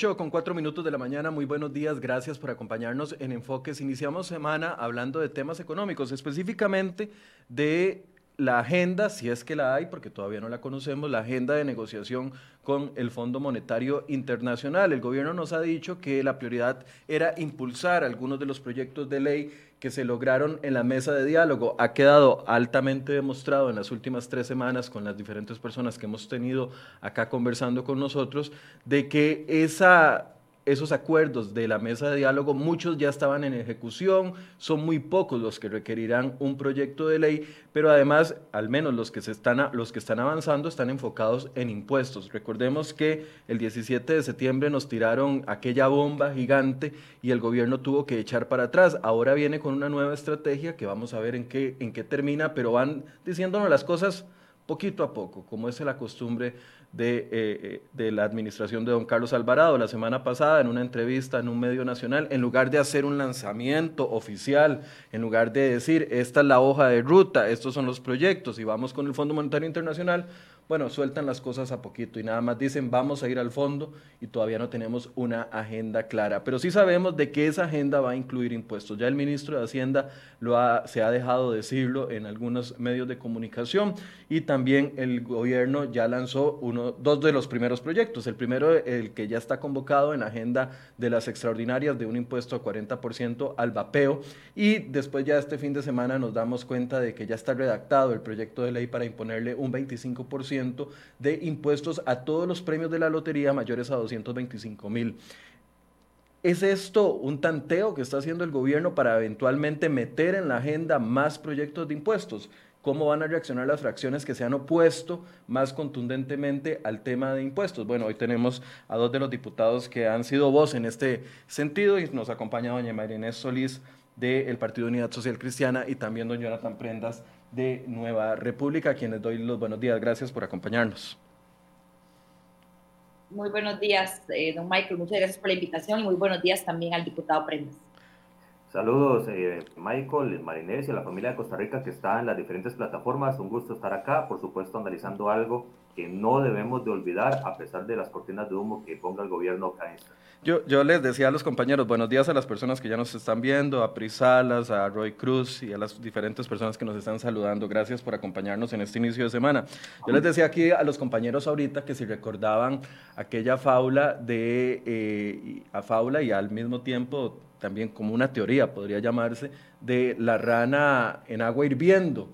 8 con 4 minutos de la mañana, muy buenos días, gracias por acompañarnos en Enfoques. Iniciamos semana hablando de temas económicos, específicamente de la agenda, si es que la hay, porque todavía no la conocemos, la agenda de negociación con el Fondo Monetario Internacional. El gobierno nos ha dicho que la prioridad era impulsar algunos de los proyectos de ley que se lograron en la mesa de diálogo. Ha quedado altamente demostrado en las últimas tres semanas con las diferentes personas que hemos tenido acá conversando con nosotros, de que esa esos acuerdos de la mesa de diálogo, muchos ya estaban en ejecución, son muy pocos los que requerirán un proyecto de ley, pero además, al menos los que, se están, los que están avanzando están enfocados en impuestos. Recordemos que el 17 de septiembre nos tiraron aquella bomba gigante y el gobierno tuvo que echar para atrás. Ahora viene con una nueva estrategia que vamos a ver en qué, en qué termina, pero van diciéndonos las cosas poquito a poco, como es la costumbre de, eh, eh, de, la administración de don Carlos Alvarado. La semana pasada, en una entrevista en un medio nacional, en lugar de hacer un lanzamiento oficial, en lugar de decir, esta es la hoja de ruta, estos son los proyectos y vamos con el Fondo Monetario Internacional, bueno, sueltan las cosas a poquito y nada más dicen vamos a ir al fondo y todavía no tenemos una agenda clara. Pero sí sabemos de que esa agenda va a incluir impuestos. Ya el ministro de Hacienda lo ha, se ha dejado decirlo en algunos medios de comunicación y también el gobierno ya lanzó uno, dos de los primeros proyectos. El primero, el que ya está convocado en agenda de las extraordinarias de un impuesto a 40% al vapeo y después ya este fin de semana nos damos cuenta de que ya está redactado el proyecto de ley para imponerle un 25% de impuestos a todos los premios de la lotería mayores a 225 mil. ¿Es esto un tanteo que está haciendo el gobierno para eventualmente meter en la agenda más proyectos de impuestos? ¿Cómo van a reaccionar las fracciones que se han opuesto más contundentemente al tema de impuestos? Bueno, hoy tenemos a dos de los diputados que han sido voz en este sentido y nos acompaña doña María Inés Solís del Partido Unidad Social Cristiana y también don Jonathan Prendas de Nueva República, a quienes doy los buenos días. Gracias por acompañarnos. Muy buenos días, eh, don Michael. Muchas gracias por la invitación y muy buenos días también al diputado Prendas. Saludos, eh, Michael, Marinés y a la familia de Costa Rica que está en las diferentes plataformas. Un gusto estar acá, por supuesto, analizando algo que no debemos de olvidar a pesar de las cortinas de humo que ponga el gobierno yo, yo les decía a los compañeros, buenos días a las personas que ya nos están viendo, a Prisalas, a Roy Cruz y a las diferentes personas que nos están saludando. Gracias por acompañarnos en este inicio de semana. Yo les decía aquí a los compañeros ahorita que si recordaban aquella fábula de, eh, a fábula y al mismo tiempo también como una teoría podría llamarse, de la rana en agua hirviendo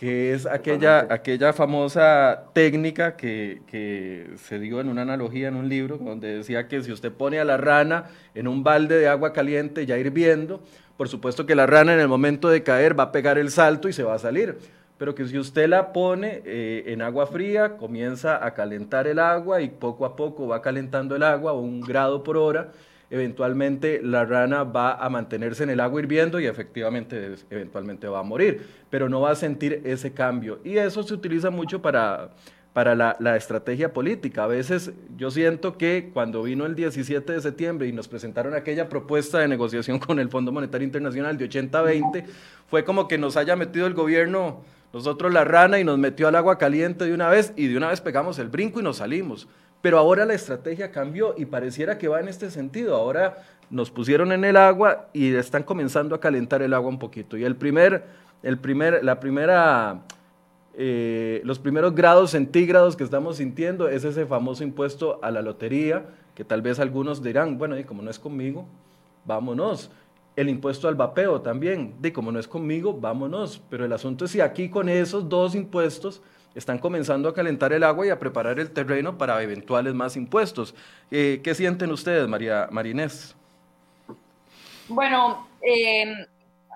que es aquella, aquella famosa técnica que, que, se dio en una analogía en un libro, donde decía que si usted pone a la rana en un balde de agua caliente ya hirviendo, por supuesto que la rana en el momento de caer va a pegar el salto y se va a salir, pero que si usted la pone eh, en agua fría, comienza a calentar el agua y poco a poco va calentando el agua un grado por hora, eventualmente la rana va a mantenerse en el agua hirviendo y efectivamente eventualmente va a morir, pero no va a sentir ese cambio. Y eso se utiliza mucho para, para la, estrategia política. A veces yo siento que cuando vino el 17 de septiembre y nos presentaron aquella propuesta de negociación con el Fondo Monetario Internacional de 80-20, fue como que nos haya metido el gobierno nosotros la rana y nos metió al agua caliente de una vez y de una vez pegamos el brinco y nos salimos. Pero ahora la estrategia cambió y pareciera que va en este sentido. Ahora nos pusieron en el agua y están comenzando a calentar el agua un poquito. Y el primer, el primer, la primera, eh, los primeros grados centígrados que estamos sintiendo es ese famoso impuesto a la lotería, que tal vez algunos dirán, bueno, y como no es conmigo, vámonos. El impuesto al vapeo también, de como no es conmigo, vámonos. Pero el asunto es si aquí con esos dos impuestos están comenzando a calentar el agua y a preparar el terreno para eventuales más impuestos. Eh, ¿Qué sienten ustedes, María Marinés? Bueno, eh,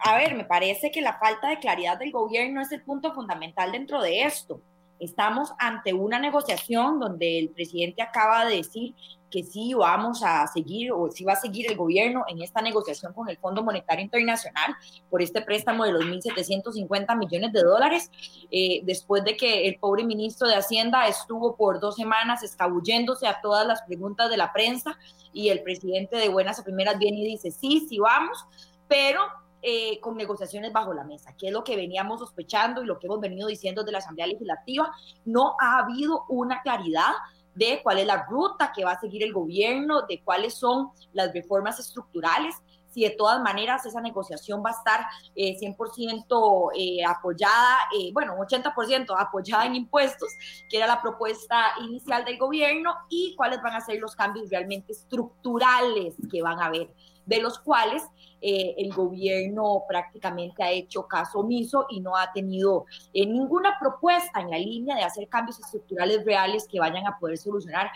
a ver, me parece que la falta de claridad del gobierno es el punto fundamental dentro de esto. Estamos ante una negociación donde el presidente acaba de decir que sí vamos a seguir o sí va a seguir el gobierno en esta negociación con el Fondo Monetario Internacional por este préstamo de los 1.750 millones de dólares, eh, después de que el pobre ministro de Hacienda estuvo por dos semanas escabulléndose a todas las preguntas de la prensa y el presidente de buenas a primeras viene y dice, sí, sí vamos, pero eh, con negociaciones bajo la mesa, que es lo que veníamos sospechando y lo que hemos venido diciendo de la Asamblea Legislativa. No ha habido una claridad de cuál es la ruta que va a seguir el gobierno, de cuáles son las reformas estructurales si de todas maneras esa negociación va a estar 100% eh, eh, apoyada, bueno, 80% apoyada en impuestos, que era la propuesta inicial del gobierno, y cuáles van a ser los cambios realmente estructurales que van a haber de los cuales eh, el gobierno prácticamente ha hecho caso omiso y no ha tenido eh, ninguna propuesta en la línea de hacer cambios estructurales reales que vayan a poder solucionar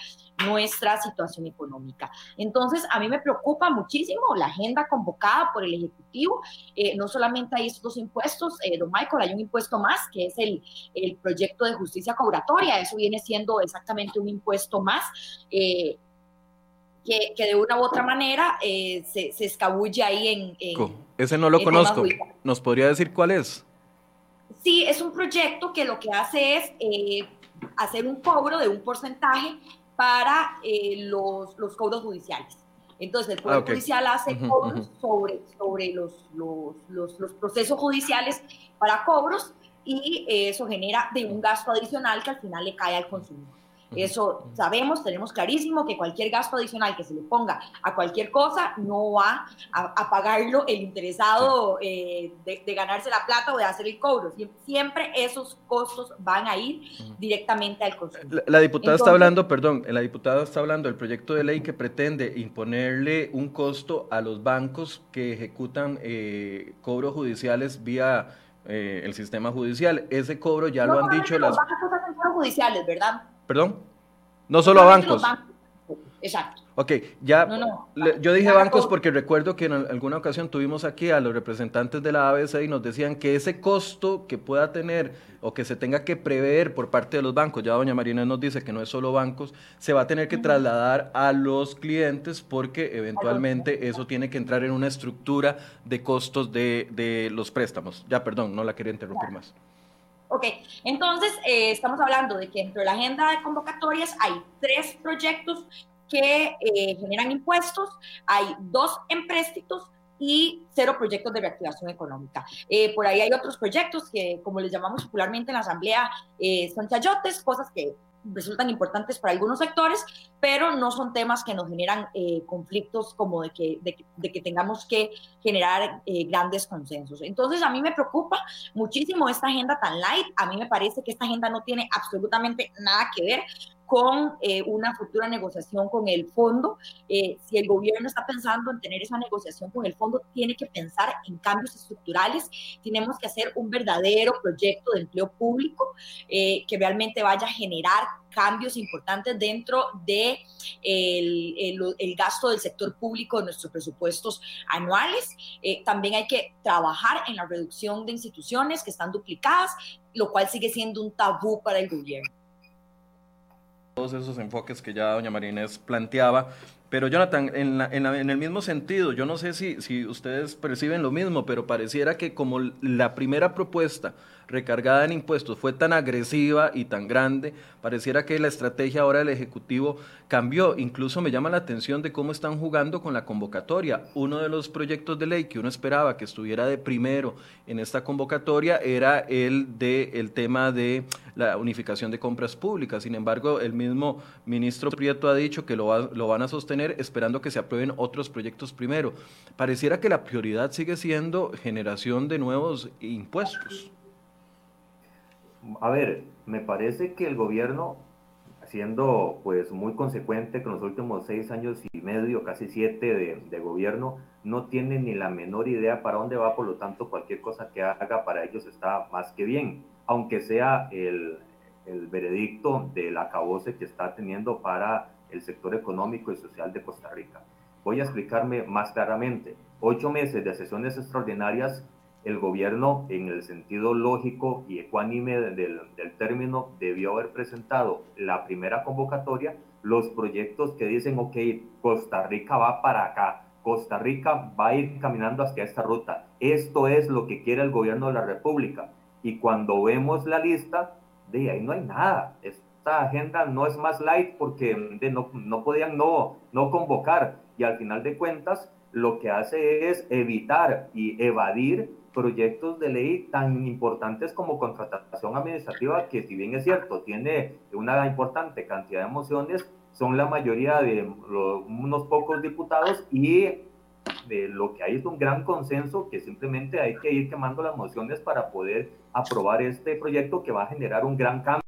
nuestra situación económica. Entonces, a mí me preocupa muchísimo la agenda convocada por el Ejecutivo. Eh, no solamente hay estos dos impuestos, don Michael, hay un impuesto más, que es el, el proyecto de justicia cobratoria. Eso viene siendo exactamente un impuesto más que, de una u otra manera eh, se, se, escabulle ahí en... Ese no lo conozco. ¿Nos podría decir cuál es? Sí, es un proyecto que lo que hace es eh, hacer un cobro de un porcentaje para eh, los, los, cobros judiciales. Entonces, el Poder ah, Judicial hace cobros sobre, sobre los, los, los, los, procesos judiciales para cobros y eso genera de un gasto adicional que al final le cae al consumidor. Eso sabemos, tenemos clarísimo que cualquier gasto adicional que se le ponga a cualquier cosa no va a, pagarlo el interesado eh, de, ganarse la plata o de hacer el cobro. Siempre esos costos van a ir directamente al consumidor. La, diputada está hablando, perdón, la diputada está hablando del proyecto de ley que pretende imponerle un costo a los bancos que ejecutan eh, cobros judiciales vía eh, el sistema judicial. Ese cobro ya lo han dicho las... bancos hacen cobros judiciales, ¿verdad? ¿Perdón? No solo a bancos. Exacto. Ok, ya yo dije bancos porque recuerdo que en alguna ocasión tuvimos aquí a los representantes de la ABC y nos decían que ese costo que pueda tener o que se tenga que prever por parte de los bancos, ya doña Marina nos dice que no es solo bancos, se va a tener que trasladar a los clientes porque eventualmente eso tiene que entrar en una estructura de costos de, los préstamos. Ya, perdón, no la quería interrumpir más. Ok, entonces eh, estamos hablando de que dentro de la agenda de convocatorias hay tres proyectos que eh, generan impuestos, hay dos empréstitos y cero proyectos de reactivación económica. Eh, por ahí hay otros proyectos que, como les llamamos popularmente en la Asamblea, son chayotes, cosas que resultan importantes para algunos sectores, pero no son temas que nos generan eh, conflictos como de que, de, que tengamos que generar eh, grandes consensos. Entonces, a mí me preocupa muchísimo esta agenda tan light. A mí me parece que esta agenda no tiene absolutamente nada que ver con eh, una futura negociación con el fondo. Eh, si el gobierno está pensando en tener esa negociación con el fondo, tiene que pensar en cambios estructurales. Tenemos que hacer un verdadero proyecto de empleo público eh, que realmente vaya a generar cambios importantes dentro de el, el, gasto del sector público de nuestros presupuestos anuales. también hay que trabajar en la reducción de instituciones que están duplicadas, lo cual sigue siendo un tabú para el gobierno todos esos enfoques que ya doña Marinés planteaba. Pero Jonathan, en, en, el mismo sentido, yo no sé si, si ustedes perciben lo mismo, pero pareciera que como la primera propuesta recargada en impuestos fue tan agresiva y tan grande, pareciera que la estrategia ahora del Ejecutivo cambió. Incluso me llama la atención de cómo están jugando con la convocatoria. Uno de los proyectos de ley que uno esperaba que estuviera de primero en esta convocatoria era el de tema de la unificación de compras públicas. Sin embargo, el mismo ministro Prieto ha dicho que lo, lo van a sostener esperando que se aprueben otros proyectos primero. Pareciera que la prioridad sigue siendo generación de nuevos impuestos. A ver, me parece que el gobierno, siendo pues muy consecuente con los últimos seis años y medio, casi siete de, gobierno, no tiene ni la menor idea para dónde va, por lo tanto cualquier cosa que haga para ellos está más que bien, aunque sea el, el veredicto del acabose que está teniendo para el sector económico y social de Costa Rica. Voy a explicarme más claramente. Ocho meses de sesiones extraordinarias el gobierno, en el sentido lógico y ecuánime del, término, debió haber presentado la primera convocatoria, los proyectos que dicen, ok, Costa Rica va para acá, Costa Rica va a ir caminando hacia esta ruta. Esto es lo que quiere el gobierno de la República. Y cuando vemos la lista, de ahí no hay nada. Esta agenda no es más light porque no, no podían no, no convocar. Y al final de cuentas, lo que hace es evitar y evadir proyectos de ley tan importantes como contratación administrativa, que si bien es cierto, tiene una importante cantidad de mociones, son la mayoría de unos pocos diputados y de lo que hay es un gran consenso que simplemente hay que ir quemando las mociones para poder aprobar este proyecto que va a generar un gran cambio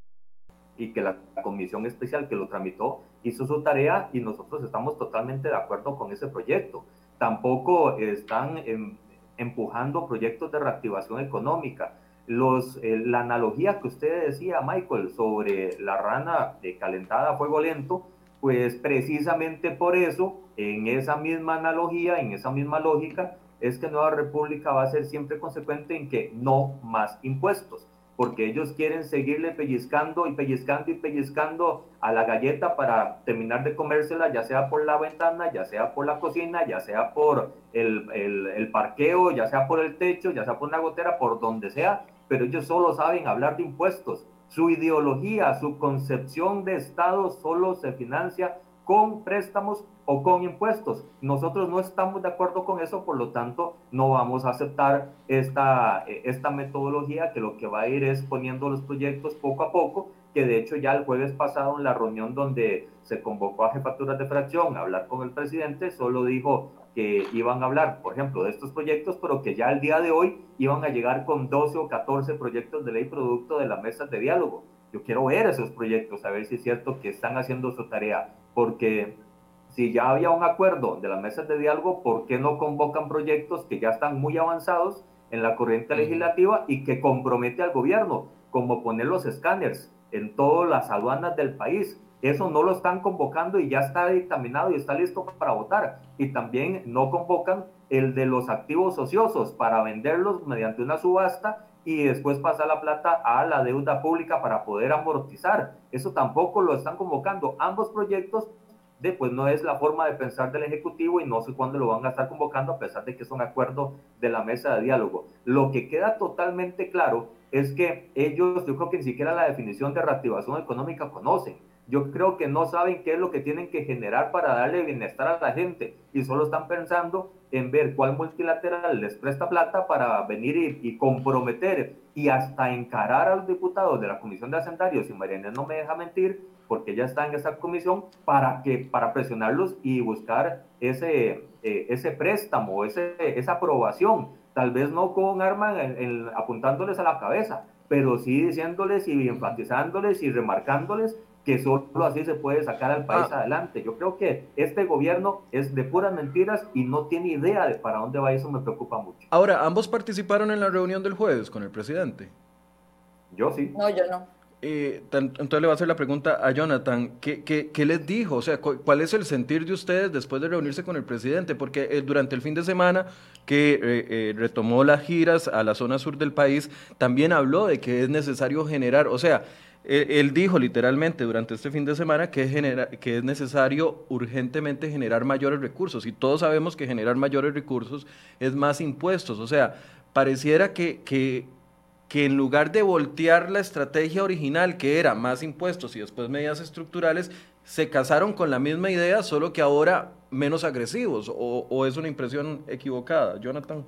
y que la comisión especial que lo tramitó hizo su tarea y nosotros estamos totalmente de acuerdo con ese proyecto. Tampoco están em, empujando proyectos de reactivación económica. Los, eh, la analogía que usted decía, Michael, sobre la rana calentada a fuego lento, pues precisamente por eso, en esa misma analogía, en esa misma lógica, es que Nueva República va a ser siempre consecuente en que no más impuestos porque ellos quieren seguirle pellizcando y pellizcando y pellizcando a la galleta para terminar de comérsela, ya sea por la ventana, ya sea por la cocina, ya sea por el, el, parqueo, ya sea por el techo, ya sea por una gotera, por donde sea, pero ellos solo saben hablar de impuestos. Su ideología, su concepción de Estado solo se financia con préstamos o con impuestos. Nosotros no estamos de acuerdo con eso, por lo tanto, no vamos a aceptar esta, eh, esta metodología que lo que va a ir es poniendo los proyectos poco a poco, que de hecho ya el jueves pasado en la reunión donde se convocó a jefaturas de fracción a hablar con el presidente, solo dijo que iban a hablar, por ejemplo, de estos proyectos, pero que ya el día de hoy iban a llegar con 12 o 14 proyectos de ley producto de las mesas de diálogo. Yo quiero ver esos proyectos, a ver si es cierto que están haciendo su tarea porque si ya había un acuerdo de las mesas de diálogo, ¿por qué no convocan proyectos que ya están muy avanzados en la corriente legislativa y que compromete al gobierno, como poner los escáneres en todas las aduanas del país? Eso no lo están convocando y ya está dictaminado y está listo para votar. Y también no convocan el de los activos ociosos para venderlos mediante una subasta y después pasar la plata a la deuda pública para poder amortizar. Eso tampoco lo están convocando. Ambos proyectos de, pues no es la forma de pensar del Ejecutivo y no sé cuándo lo van a estar convocando a pesar de que es un acuerdo de la mesa de diálogo. Lo que queda totalmente claro es que ellos, yo creo que ni siquiera la definición de reactivación económica conocen yo creo que no saben qué es lo que tienen que generar para darle bienestar a la gente y solo están pensando en ver cuál multilateral les presta plata para venir y, comprometer y hasta encarar a los diputados de la Comisión de Hacendarios, y Mariana no me deja mentir, porque ya está en esa comisión, para, que, para presionarlos y buscar ese, eh, ese préstamo, ese, esa aprobación, tal vez no con arma apuntándoles a la cabeza, pero sí diciéndoles y enfatizándoles y remarcándoles que solo así se puede sacar al país ah. adelante. Yo creo que este gobierno es de puras mentiras y no tiene idea de para dónde va, eso me preocupa mucho. Ahora, ¿ambos participaron en la reunión del jueves con el presidente? Yo sí. No, yo no. Eh, entonces le voy a hacer la pregunta a Jonathan, ¿qué, qué, les dijo? O sea, ¿cuál es el sentir de ustedes después de reunirse con el presidente? Porque eh, durante el fin de semana que eh, retomó las giras a la zona sur del país, también habló de que es necesario generar, o sea, él, dijo literalmente durante este fin de semana que es, que es necesario urgentemente generar mayores recursos y todos sabemos que generar mayores recursos es más impuestos. O sea, pareciera que, que, que en lugar de voltear la estrategia original que era más impuestos y después medidas estructurales, se casaron con la misma idea, solo que ahora menos agresivos. ¿O, o es una impresión equivocada, Jonathan?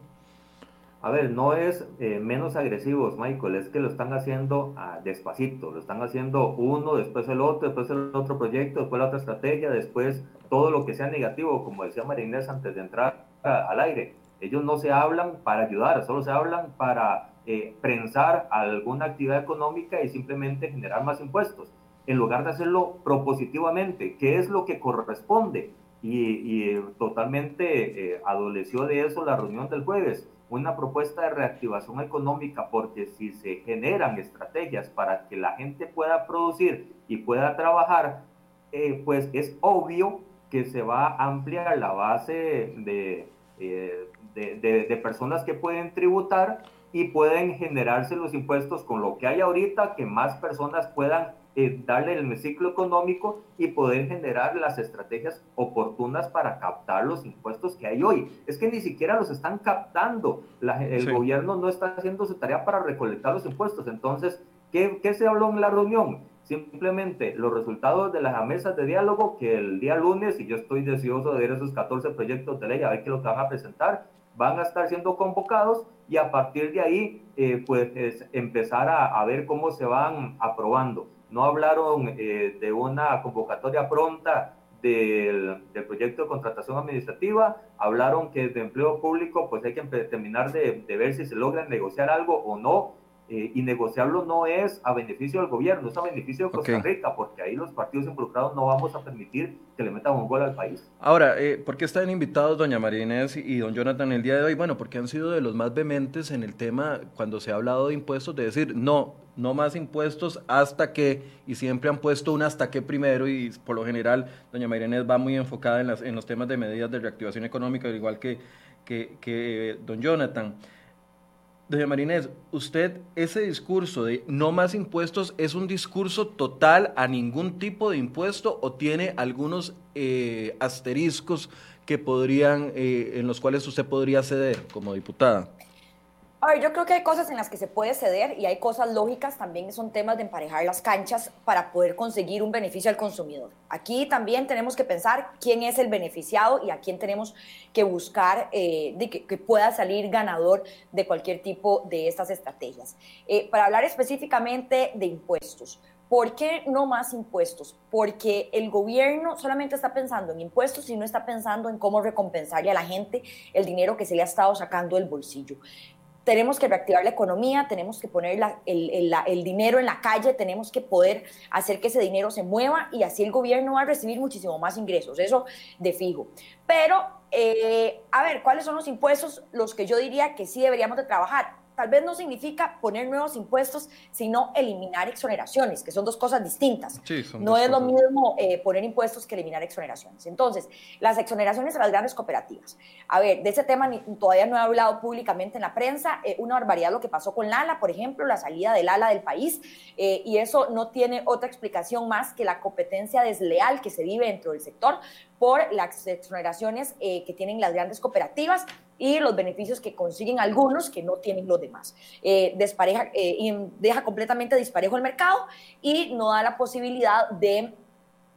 A ver, no es eh, menos agresivos, Michael, es que lo están haciendo ah, despacito, lo están haciendo uno, después el otro, después el otro proyecto, después la otra estrategia, después todo lo que sea negativo, como decía Marinés antes de entrar al aire. Ellos no se hablan para ayudar, solo se hablan para eh, prensar alguna actividad económica y simplemente generar más impuestos, en lugar de hacerlo propositivamente, que es lo que corresponde. Y, totalmente eh, adoleció de eso la reunión del jueves una propuesta de reactivación económica, porque si se generan estrategias para que la gente pueda producir y pueda trabajar, eh, pues es obvio que se va a ampliar la base de, eh, de, de, personas que pueden tributar y pueden generarse los impuestos con lo que hay ahorita, que más personas puedan eh, darle el ciclo económico y poder generar las estrategias oportunas para captar los impuestos que hay hoy. Es que ni siquiera los están captando. el gobierno no está haciendo su tarea para recolectar los impuestos. Entonces, ¿qué, ¿qué, se habló en la reunión? Simplemente los resultados de las mesas de diálogo que el día lunes, y yo estoy deseoso de ver esos 14 proyectos de ley, a ver qué lo que van a presentar, van a estar siendo convocados y a partir de ahí, eh, pues empezar a, ver cómo se van aprobando. No hablaron eh, de una convocatoria pronta del, proyecto de contratación administrativa, hablaron que de empleo público, pues hay que terminar de ver si se logra negociar algo o no, eh, y negociarlo no es a beneficio del gobierno, es a beneficio de Costa Rica, porque ahí los partidos involucrados no vamos a permitir que le metan un gol al país. Ahora, eh, ¿por qué están invitados doña María Inés y don Jonathan el día de hoy? Bueno, porque han sido de los más vehementes en el tema cuando se ha hablado de impuestos, de decir, no, no más impuestos hasta que, y siempre han puesto un hasta que primero, y por lo general doña María Inés va muy enfocada en, las, en los temas de medidas de reactivación económica, igual que, que, que eh, don Jonathan. Doña Marinés, usted ese discurso de no más impuestos es un discurso total a ningún tipo de impuesto o tiene algunos eh, asteriscos que podrían, eh, en los cuales usted podría ceder como diputada. A ver, yo creo que hay cosas en las que se puede ceder y hay cosas lógicas también, son temas de emparejar las canchas para poder conseguir un beneficio al consumidor. Aquí también tenemos que pensar quién es el beneficiado y a quién tenemos que buscar eh, de que, pueda salir ganador de cualquier tipo de estas estrategias. Eh, para hablar específicamente de impuestos, ¿Por qué no más impuestos? Porque el gobierno solamente está pensando en impuestos y no está pensando en cómo recompensarle a la gente el dinero que se le ha estado sacando del bolsillo tenemos que reactivar la economía, tenemos que poner el, dinero en la calle, tenemos que poder hacer que ese dinero se mueva y así el gobierno va a recibir muchísimo más ingresos, eso de fijo. Pero, eh, a ver, ¿cuáles son los impuestos los que yo diría que sí deberíamos de trabajar? Tal vez no significa poner nuevos impuestos, sino eliminar exoneraciones, que son dos cosas distintas. no es lo mismo eh, poner impuestos que eliminar exoneraciones. Entonces, las exoneraciones a las grandes cooperativas. A ver, de ese tema todavía no he hablado públicamente en la prensa. Eh, una barbaridad lo que pasó con Lala, por ejemplo, la salida del Lala del país, eh, y eso no tiene otra explicación más que la competencia desleal que se vive dentro del sector por las exoneraciones que tienen las grandes cooperativas y los beneficios que consiguen algunos que no tienen los demás. Eh, despareja, eh, deja completamente disparejo el mercado y no da la posibilidad de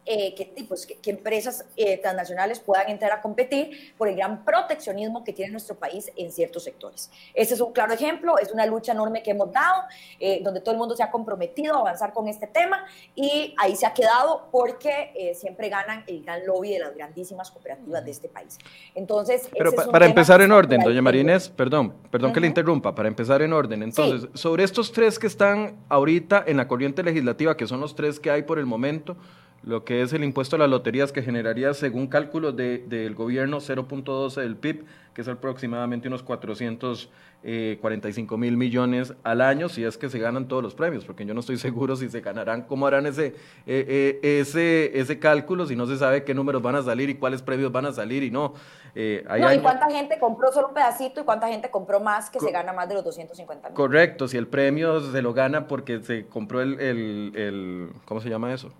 eh, que, pues, que, empresas eh, transnacionales puedan entrar a competir por el gran proteccionismo que tiene nuestro país en ciertos sectores. Este es un claro ejemplo, es una lucha enorme que hemos dado, eh, donde todo el mundo se ha comprometido a avanzar con este tema y ahí se ha quedado porque siempre ganan el gran lobby de las grandísimas cooperativas de este país. Entonces, pero para empezar en orden, doña Marínez, perdón, perdón que le interrumpa, para empezar en orden. Entonces, sobre estos tres que están ahorita en la corriente legislativa, que son los tres que hay por el momento, lo que es el impuesto a las loterías que generaría, según cálculos de, del gobierno, 0.12 del PIB, que es aproximadamente unos 445 eh, mil millones al año, si es que se ganan todos los premios, porque yo no estoy seguro si se ganarán, cómo harán ese, eh, eh, ese, ese cálculo, si no se sabe qué números van a salir y cuáles premios van a salir y no. no, y cuánta gente compró solo un pedacito y cuánta gente compró más que se gana más de los 250 mil. Correcto, si el premio se lo gana porque se compró el, el, el ¿cómo se llama eso?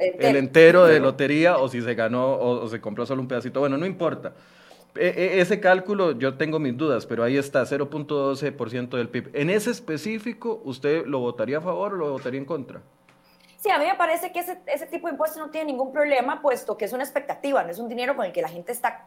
El entero de lotería o si se ganó o, se compró solo un pedacito. Bueno, no importa. E, e, ese cálculo yo tengo mis dudas, pero ahí está, 0.12% del PIB. En ese específico, ¿usted lo votaría a favor o lo votaría en contra? Sí, a mí me parece que ese, ese tipo de impuestos no tiene ningún problema, puesto que es una expectativa, no es un dinero con el que la gente está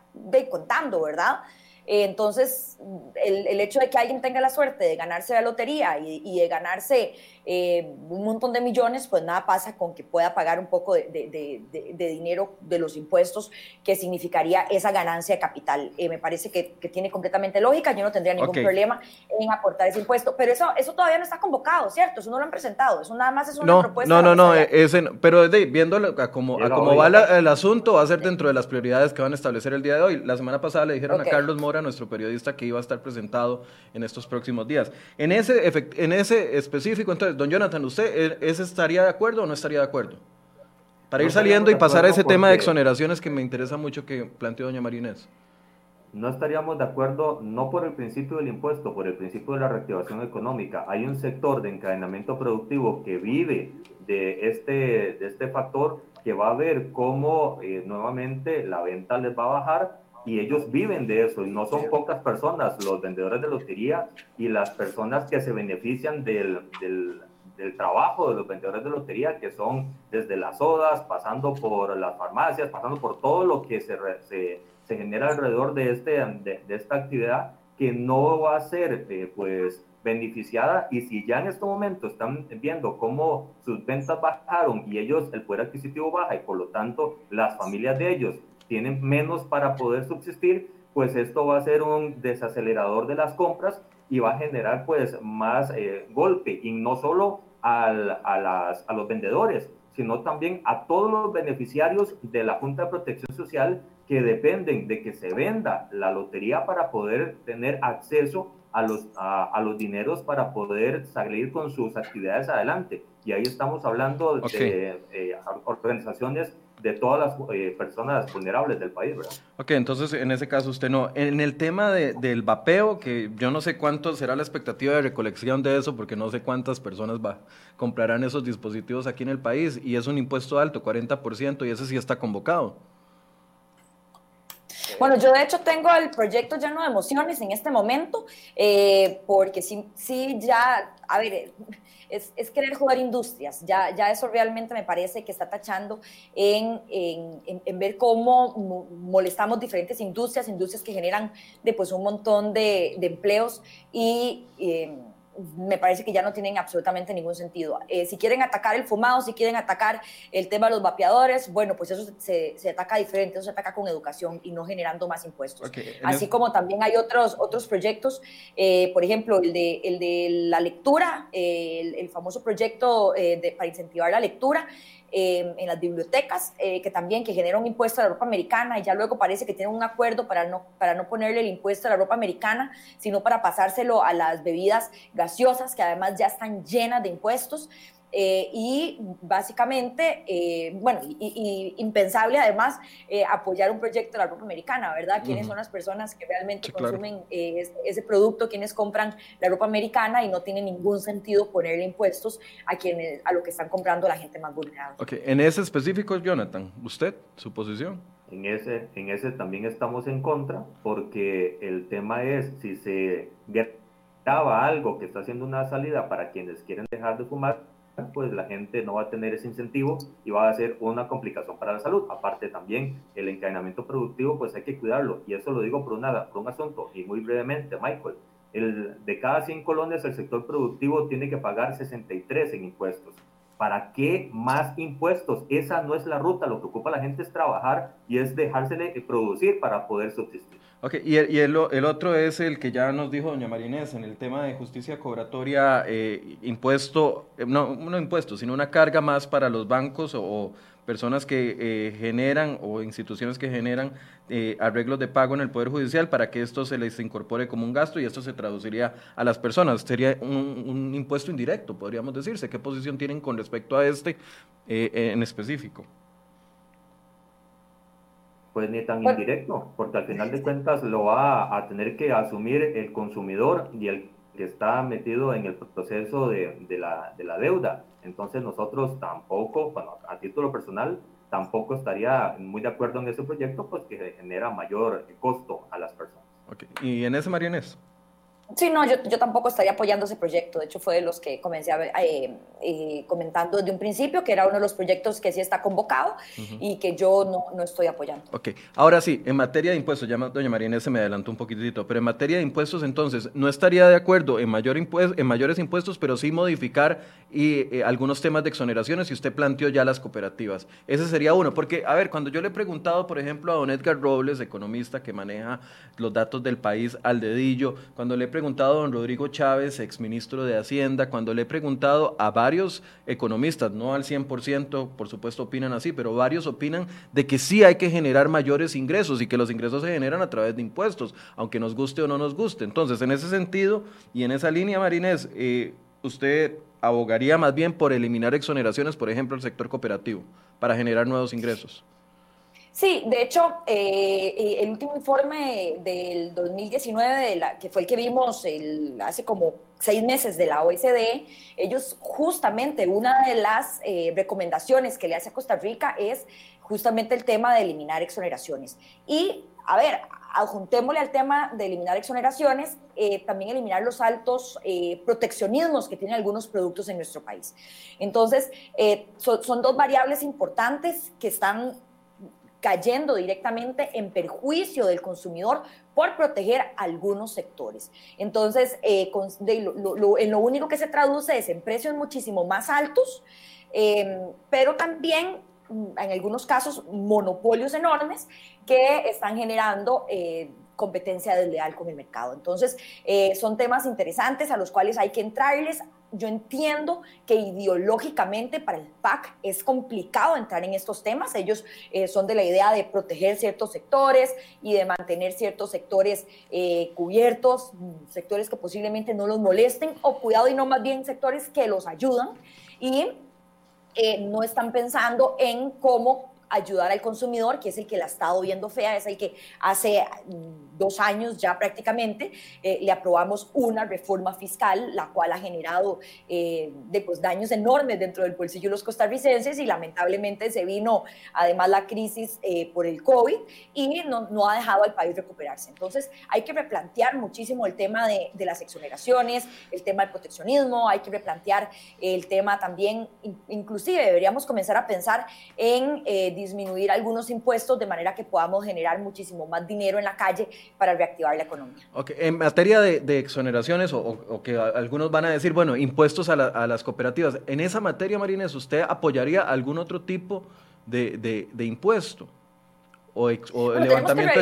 contando, ¿verdad? Eh, entonces, el, el, hecho de que alguien tenga la suerte de ganarse la lotería y, y de ganarse eh, un montón de millones, pues nada pasa con que pueda pagar un poco de, de, de, dinero de los impuestos que significaría esa ganancia de capital. Eh, me parece que, que, tiene completamente lógica, yo no tendría ningún problema en aportar ese impuesto, pero eso, eso todavía no está convocado, ¿cierto? Eso no lo han presentado, eso nada más es una propuesta. No, no, no, ese, pero de, viéndolo a cómo, va el asunto, va a ser dentro de las prioridades que van a establecer el día de hoy. La semana pasada le dijeron a Carlos Mora, nuestro periodista, que iba a estar presentado en estos próximos días. En ese, en ese específico, entonces, don Jonathan, ¿usted e-, ese estaría de acuerdo o no estaría de acuerdo? Para ir saliendo y pasar a ese tema de exoneraciones que me interesa mucho que planteó doña Marinés. No estaríamos de acuerdo no por el principio del impuesto, por el principio de la reactivación económica. Hay un sector de encadenamiento productivo que vive de este, de este factor que va a ver cómo eh, nuevamente la venta les va a bajar y ellos viven de eso y no son pocas personas, los vendedores de lotería y las personas que se benefician del, del, trabajo de los vendedores de lotería, que son desde las sodas, pasando por las farmacias, pasando por todo lo que se, se, se genera alrededor de, este, de, esta actividad, que no va a ser eh, pues beneficiada. Y si ya en este momento están viendo cómo sus ventas bajaron y ellos el poder adquisitivo baja y por lo tanto las familias de ellos tienen menos para poder subsistir, pues esto va a ser un desacelerador de las compras y va a generar pues más eh, golpe y no solo al, a, las, a los vendedores, sino también a todos los beneficiarios de la Junta de Protección Social que dependen de que se venda la lotería para poder tener acceso a los, a, los dineros para poder salir con sus actividades adelante. Y ahí estamos hablando de eh, organizaciones de todas las eh, personas vulnerables del país, ¿verdad? Ok, entonces en ese caso usted no. En el tema de, del vapeo, que yo no sé cuánto será la expectativa de recolección de eso, porque no sé cuántas personas va, comprarán esos dispositivos aquí en el país, y es un impuesto alto, 40%, y ese sí está convocado. Bueno, yo de hecho tengo el proyecto lleno de emociones en este momento, eh, porque sí, sí, ya, a ver, es, es, querer jugar industrias, ya, ya eso realmente me parece que está tachando en, en, ver cómo molestamos diferentes industrias, industrias que generan después un montón de, de empleos y... Eh, me parece que ya no tienen absolutamente ningún sentido. Eh, si quieren atacar el fumado, si quieren atacar el tema de los vapeadores, bueno, pues eso se, se ataca diferente, eso se ataca con educación y no generando más impuestos. Así como también hay otros, otros proyectos, eh, por ejemplo, el de, el de la lectura, eh, el, famoso proyecto de, para incentivar la lectura, Em, en las bibliotecas, eh, que también que genera un a la ropa americana y ya luego parece que tienen un acuerdo para no, para no ponerle el impuesto a la ropa americana, sino para pasárselo a las bebidas gaseosas, que además ya están llenas de impuestos. Eh, y básicamente, eh, bueno, y, impensable además eh, apoyar un proyecto de la ropa americana, ¿verdad? ¿Quiénes son las personas que realmente consumen ese, producto? ¿Quiénes compran la ropa americana? Y no tiene ningún sentido ponerle impuestos a, quienes, a lo que están comprando la gente más vulnerable. Ok, en ese específico, Jonathan, ¿usted, su posición? En ese, en ese también estamos en contra, porque el tema es si se graba algo que está haciendo una salida para quienes quieren dejar de fumar, pues la gente no va a tener ese incentivo y va a ser una complicación para la salud. Aparte también el encadenamiento productivo, pues hay que cuidarlo. Y eso lo digo por, una, por un asunto y muy brevemente, Michael. El, de cada 100 colonias el sector productivo tiene que pagar 63 en impuestos. ¿Para qué más impuestos? Esa no es la ruta. Lo que ocupa la gente es trabajar y es dejársele producir para poder subsistir. Ok, y, el, y el, el, otro es el que ya nos dijo doña Marinés en el tema de justicia cobratoria, eh, impuesto, eh, no, no impuesto, sino una carga más para los bancos o, personas que eh, generan o instituciones que generan arreglos de pago en el Poder Judicial para que esto se les incorpore como un gasto y esto se traduciría a las personas. Sería un, un impuesto indirecto, podríamos decirse. ¿Qué posición tienen con respecto a este en específico? pues ni tan indirecto, porque al final de cuentas lo va a tener que asumir el consumidor y el que está metido en el proceso de, de, la, de la, deuda. Entonces nosotros tampoco, bueno, a título personal, tampoco estaría muy de acuerdo en ese proyecto, pues que genera mayor costo a las personas. Okay. ¿Y en ese, Marianés? Sí, no, yo, yo, tampoco estaría apoyando ese proyecto. De hecho, fue de los que comencé a, eh, eh, comentando desde un principio, que era uno de los proyectos que sí está convocado y que yo no, no, estoy apoyando. Ok, ahora sí, en materia de impuestos, ya doña María se me adelantó un poquitito, pero en materia de impuestos, entonces, no estaría de acuerdo en, mayor impuestos, en mayores impuestos, pero sí modificar y, eh, algunos temas de exoneraciones y usted planteó ya las cooperativas. Ese sería uno, porque, a ver, cuando yo le he preguntado, por ejemplo, a don Edgar Robles, economista que maneja los datos del país al dedillo, cuando le preguntado a don Rodrigo Chávez, exministro de Hacienda, cuando le he preguntado a varios economistas, no al 100%, por supuesto opinan así, pero varios opinan de que sí hay que generar mayores ingresos y que los ingresos se generan a través de impuestos, aunque nos guste o no nos guste. Entonces, en ese sentido y en esa línea, Marinés, eh, usted abogaría más bien por eliminar exoneraciones, por ejemplo, el sector cooperativo, para generar nuevos ingresos. Sí, de hecho, eh, eh, el último informe del 2019, de la, que fue el que vimos el, hace como seis meses de la OECD, ellos justamente una de las eh, recomendaciones que le hace a Costa Rica es justamente el tema de eliminar exoneraciones. Y, a ver, adjuntémosle al tema de eliminar exoneraciones, eh, también eliminar los altos eh, proteccionismos que tienen algunos productos en nuestro país. Entonces, eh, son dos variables importantes que están cayendo directamente en perjuicio del consumidor por proteger algunos sectores. Entonces, eh, en lo único que se traduce es en precios muchísimo más altos, em, pero también mm, en algunos casos monopolios enormes que están generando eh, competencia desleal con el mercado. Entonces, eh, son temas interesantes a los cuales hay que entrarles yo entiendo que ideológicamente para el PAC es complicado entrar en estos temas. Ellos eh, son de la idea de proteger ciertos sectores y de mantener ciertos sectores eh, cubiertos, sectores que posiblemente no los molesten, o cuidado y no más bien sectores que los ayudan y no están pensando en cómo ayudar al consumidor, que es el que la ha estado viendo fea, es el que hace mm, dos años ya prácticamente eh, le aprobamos una reforma fiscal, la cual ha generado eh, de, pues, daños enormes dentro del bolsillo de los costarricenses y lamentablemente se vino además la crisis eh, por el COVID y no, no, ha dejado al país recuperarse. Entonces hay que replantear muchísimo el tema de, de las exoneraciones, el tema del proteccionismo, hay que replantear el tema también, inclusive deberíamos comenzar a pensar en disminuir algunos impuestos de manera que podamos generar muchísimo más dinero en la calle para reactivar la economía. Okay. En materia de, exoneraciones, o, que algunos van a decir, bueno, impuestos a, las cooperativas, en esa materia, Marines, ¿usted apoyaría algún otro tipo de, impuesto? O, levantamiento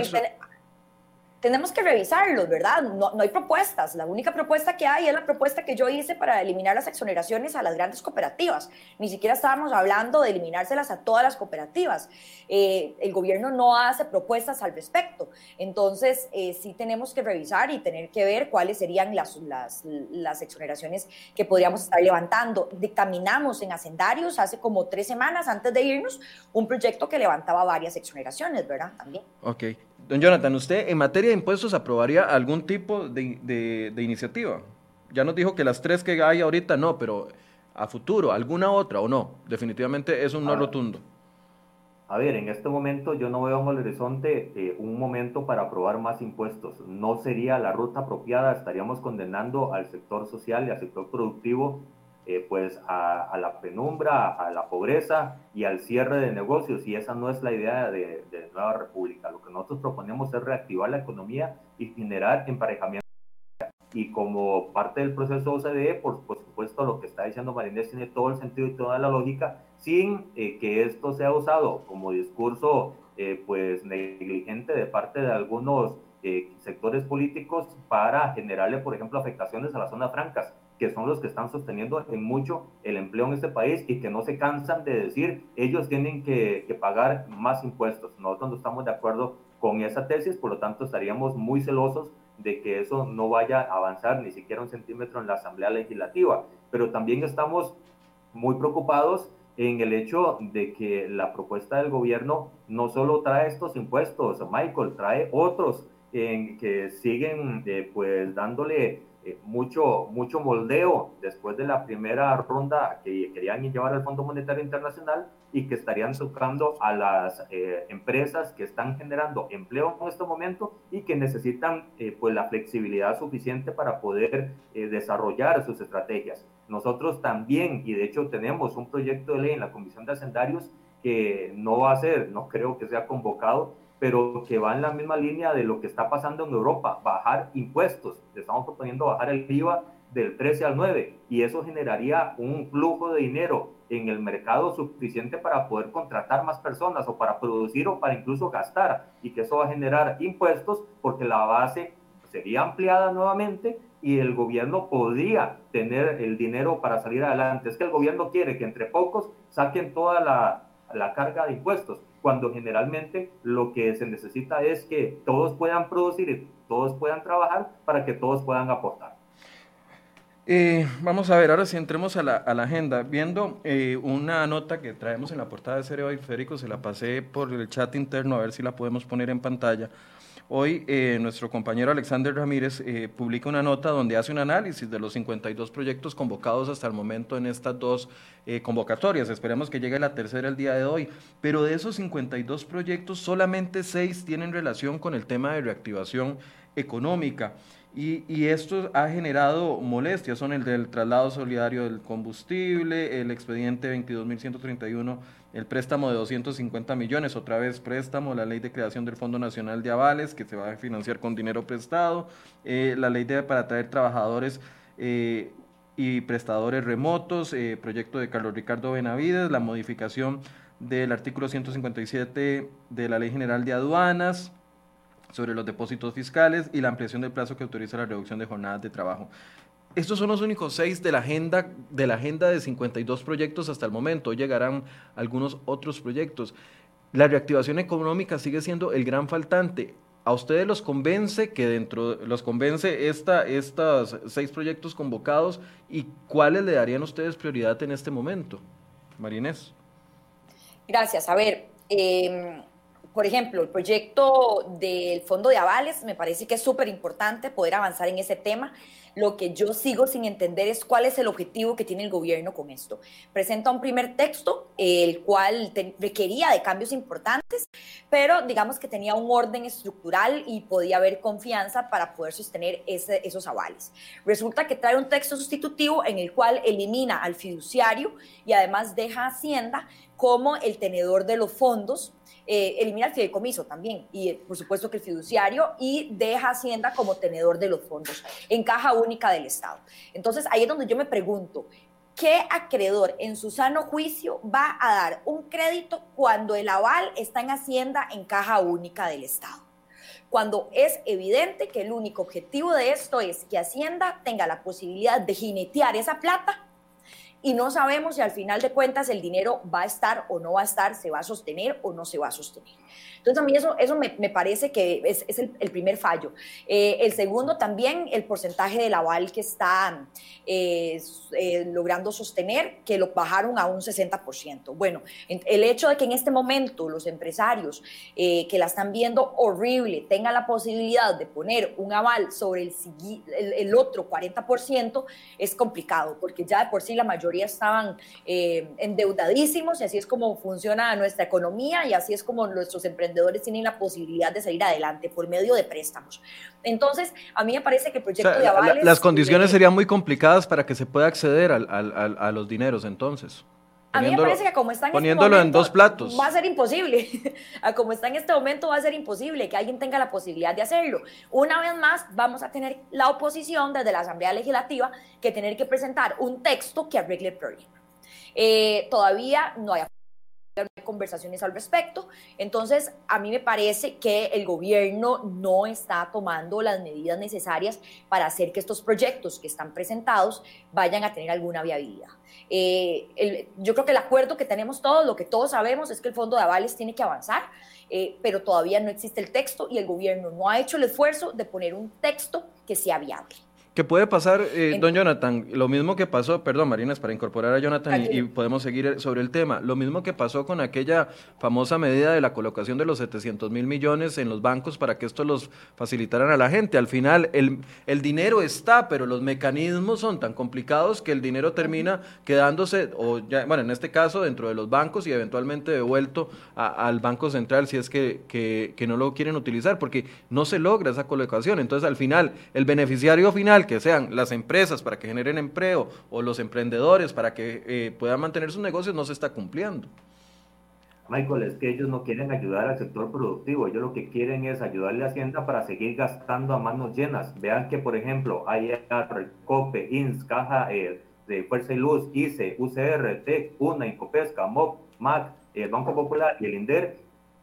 tenemos que revisarlos, ¿verdad? No, no, hay propuestas. La única propuesta que hay es la propuesta que yo hice para eliminar las exoneraciones a las grandes cooperativas. Ni siquiera estábamos hablando de eliminárselas a todas las cooperativas. Eh, el gobierno no hace propuestas al respecto. Entonces, eh, sí tenemos que revisar y tener que ver cuáles serían las, las, las exoneraciones que podríamos estar levantando. Dictaminamos en Hacendarios hace como tres semanas antes de irnos un proyecto que levantaba varias exoneraciones, ¿verdad? También. Ok. Don Jonathan, ¿usted en materia de impuestos aprobaría algún tipo de, iniciativa? Ya nos dijo que las tres que hay ahorita no, pero a futuro, ¿alguna otra o no? Definitivamente es un no rotundo. A ver, en este momento yo no veo en el horizonte eh, un momento para aprobar más impuestos. No sería la ruta apropiada, estaríamos condenando al sector social y al sector productivo eh, pues a, la penumbra, a la pobreza y al cierre de negocios. Y esa no es la idea de, de Nueva República. Lo que nosotros proponemos es reactivar la economía y generar emparejamiento. Y como parte del proceso OCDE, por, supuesto, lo que está diciendo Marinés tiene todo el sentido y toda la lógica, sin eh, que esto sea usado como discurso eh, pues negligente de parte de algunos sectores políticos para generarle, por ejemplo, afectaciones a las zonas francas que son los que están sosteniendo en mucho el empleo en este país y que no se cansan de decir ellos tienen que, pagar más impuestos. Nosotros no estamos de acuerdo con esa tesis, por lo tanto estaríamos muy celosos de que eso no vaya a avanzar ni siquiera un centímetro en la Asamblea Legislativa. Pero también estamos muy preocupados en el hecho de que la propuesta del gobierno no solo trae estos impuestos, Michael, trae otros en que siguen eh, pues dándole eh, mucho, mucho moldeo después de la primera ronda que querían llevar al Fondo Monetario Internacional y que estarían tocando a las eh, empresas que están generando empleo en este momento y que necesitan eh, pues la flexibilidad suficiente para poder desarrollar sus estrategias. Nosotros también, y de hecho tenemos un proyecto de ley en la Comisión de Hacendarios que no va a ser, no creo que sea convocado, pero que va en la misma línea de lo que está pasando en Europa, bajar impuestos. estamos proponiendo bajar el IVA del 13 al 9 y eso generaría un flujo de dinero en el mercado suficiente para poder contratar más personas o para producir o para incluso gastar y que eso va a generar impuestos porque la base sería ampliada nuevamente y el gobierno podría tener el dinero para salir adelante. Es que el gobierno quiere que entre pocos saquen toda la, la carga de impuestos cuando generalmente lo que se necesita es que todos puedan producir y todos puedan trabajar para que todos puedan aportar. Eh, vamos a ver, ahora si entremos a la, agenda. Viendo eh, una nota que traemos en la portada de Cerebro Férico, se la pasé por el chat interno, a ver si la podemos poner en pantalla. Hoy eh, nuestro compañero Alexander Ramírez eh, publica una nota donde hace un análisis de los 52 proyectos convocados hasta el momento en estas dos eh, convocatorias. Esperemos que llegue la tercera el día de hoy. Pero de esos 52 proyectos, solamente seis tienen relación con el tema de reactivación económica. Y, esto ha generado molestias, son el del traslado solidario del combustible, el expediente 22.131, el préstamo de 250 millones, otra vez préstamo, la ley de creación del Fondo Nacional de Avales, que se va a financiar con dinero prestado, eh, la ley de, para traer trabajadores eh, y prestadores remotos, eh, proyecto de Carlos Ricardo Benavides, la modificación del artículo 157 de la Ley General de Aduanas, sobre los depósitos fiscales y la ampliación del plazo que autoriza la reducción de jornadas de trabajo. Estos son los únicos seis de la agenda de la agenda de 52 proyectos hasta el momento. Llegarán algunos otros proyectos. La reactivación económica sigue siendo el gran faltante. ¿A ustedes los convence que dentro los convence esta, estos seis proyectos convocados y cuáles le darían ustedes prioridad en este momento? Marinés. Gracias. A ver, eh, por ejemplo, el proyecto del Fondo de Avales, me parece que es súper importante poder avanzar en ese tema. Lo que yo sigo sin entender es cuál es el objetivo que tiene el gobierno con esto. Presenta un primer texto, el cual requería de cambios importantes, pero digamos que tenía un orden estructural y podía haber confianza para poder sostener esos avales. Resulta que trae un texto sustitutivo en el cual elimina al fiduciario y además deja a Hacienda como el tenedor de los fondos eh, elimina el fideicomiso también, y por supuesto que el fiduciario, y deja Hacienda como tenedor de los fondos en caja única del Estado. Entonces ahí es donde yo me pregunto, ¿qué acreedor en su sano juicio va a dar un crédito cuando el aval está en Hacienda en caja única del Estado? Cuando es evidente que el único objetivo de esto es que Hacienda tenga la posibilidad de jinetear esa plata y no sabemos si al final de cuentas el dinero va a estar o no va a estar, se va a sostener o no se va a sostener. Entonces a mí eso, eso me, parece que es, el, primer fallo. Eh, el segundo también, el porcentaje del aval que está eh, eh, logrando sostener, que lo bajaron a un 60%. Bueno, el hecho de que en este momento los empresarios que la están viendo horrible tengan la posibilidad de poner un aval sobre el, el, el otro 40% es complicado, porque ya de por sí la mayoría estaban endeudadísimos y así es como funciona nuestra economía y así es como nuestros empresarios tienen la posibilidad de salir adelante por medio de préstamos. Entonces, a mí me parece que el proyecto de avales... las condiciones serían muy complicadas para que se pueda acceder a los dineros entonces. A mí me parece que como está en este poniéndolo este momento, en dos platos. Va a ser imposible. a como está en este momento va a ser imposible que alguien tenga la posibilidad de hacerlo. Una vez más, vamos a tener la oposición desde la Asamblea Legislativa que tener que presentar un texto que arregle el problema. Eh, todavía no hay conversaciones al respecto. Entonces, a mí me parece que el gobierno no está tomando las medidas necesarias para hacer que estos proyectos que están presentados vayan a tener alguna viabilidad. Eh, yo creo que el acuerdo que tenemos todos, lo que todos sabemos es que el fondo de avales tiene que avanzar, eh, pero todavía no existe el texto y el gobierno no ha hecho el esfuerzo de poner un texto que sea viable. ¿Qué puede pasar, eh, don Jonathan, lo mismo que pasó, perdón, Marinas, para incorporar a Jonathan y, podemos seguir sobre el tema, lo mismo que pasó con aquella famosa medida de la colocación de los 700 mil millones en los bancos para que esto los facilitaran a la gente. Al final, el, el dinero está, pero los mecanismos son tan complicados que el dinero termina quedándose, o ya, bueno, en este caso, dentro de los bancos y eventualmente devuelto al Banco Central si es que, que, que no lo quieren utilizar, porque no se logra esa colocación. Entonces, al final, el beneficiario final, que sean las empresas para que generen empleo o los emprendedores para que eh, puedan mantener sus negocios, no se está cumpliendo. Michael, es que ellos no quieren ayudar al sector productivo, ellos lo que quieren es ayudarle a Hacienda para seguir gastando a manos llenas. Vean que, por ejemplo, hay COPE, INS, Caja eh, de Fuerza y Luz, ICE, UCR, TEC, UNA, Incopesca, MOP, MAC, el Banco Popular y el INDER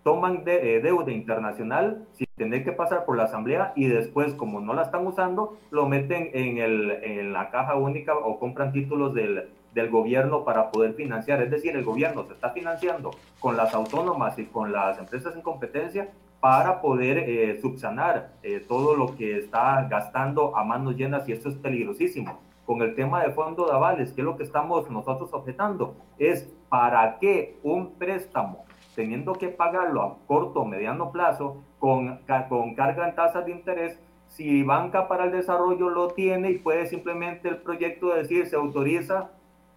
toman de, eh, deuda internacional sin tener que pasar por la asamblea y después, como no la están usando, lo meten en, el, en la caja única o compran títulos del, del, gobierno para poder financiar. Es decir, el gobierno se está financiando con las autónomas y con las empresas en competencia para poder eh, subsanar eh, todo lo que está gastando a manos llenas y esto es peligrosísimo. Con el tema de fondo de avales, que es lo que estamos nosotros objetando, es para qué un préstamo teniendo que pagarlo a corto o mediano plazo con, con carga en tasas de interés, si Banca para el Desarrollo lo tiene y puede simplemente el proyecto decir, se autoriza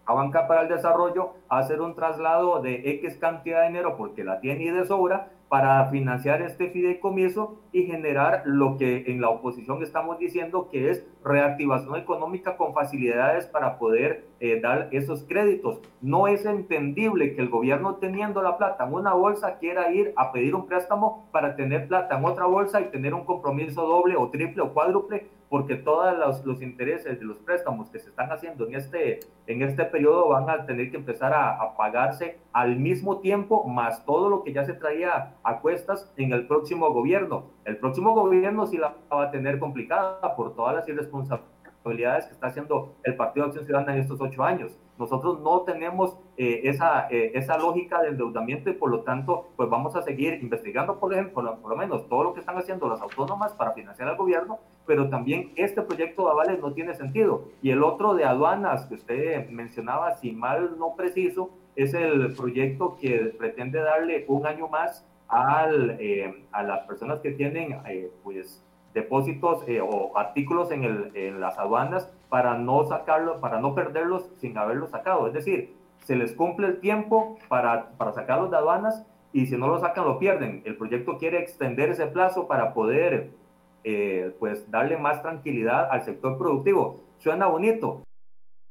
a Banca para el Desarrollo a hacer un traslado de X cantidad de dinero porque la tiene y de sobra, para financiar este fideicomiso y generar lo que en la oposición estamos diciendo que es reactivación económica con facilidades para poder eh, dar esos créditos. No es entendible que el gobierno teniendo la plata en una bolsa quiera ir a pedir un préstamo para tener plata en otra bolsa y tener un compromiso doble o triple o cuádruple porque todos los, los, intereses de los préstamos que se están haciendo en este, en este periodo van a tener que empezar a, a, pagarse al mismo tiempo, más todo lo que ya se traía a cuestas en el próximo gobierno. El próximo gobierno sí la va a tener complicada por todas las irresponsabilidades que está haciendo el Partido de Acción Ciudadana en estos ocho años. Nosotros no tenemos eh, esa, eh, esa lógica de endeudamiento y por lo tanto, pues vamos a seguir investigando, por ejemplo, por lo menos todo lo que están haciendo las autónomas para financiar al gobierno, pero también este proyecto de avales no tiene sentido. Y el otro de aduanas que usted mencionaba, si mal no preciso, es el proyecto que pretende darle un año más al, eh, a las personas que tienen, pues, depósitos o artículos en, el, en las aduanas para no sacarlos, para no perderlos sin haberlos sacado. Es decir, se les cumple el tiempo para, para sacarlos de aduanas y si no lo sacan lo pierden. El proyecto quiere extender ese plazo para poder eh, pues darle más tranquilidad al sector productivo. Suena bonito.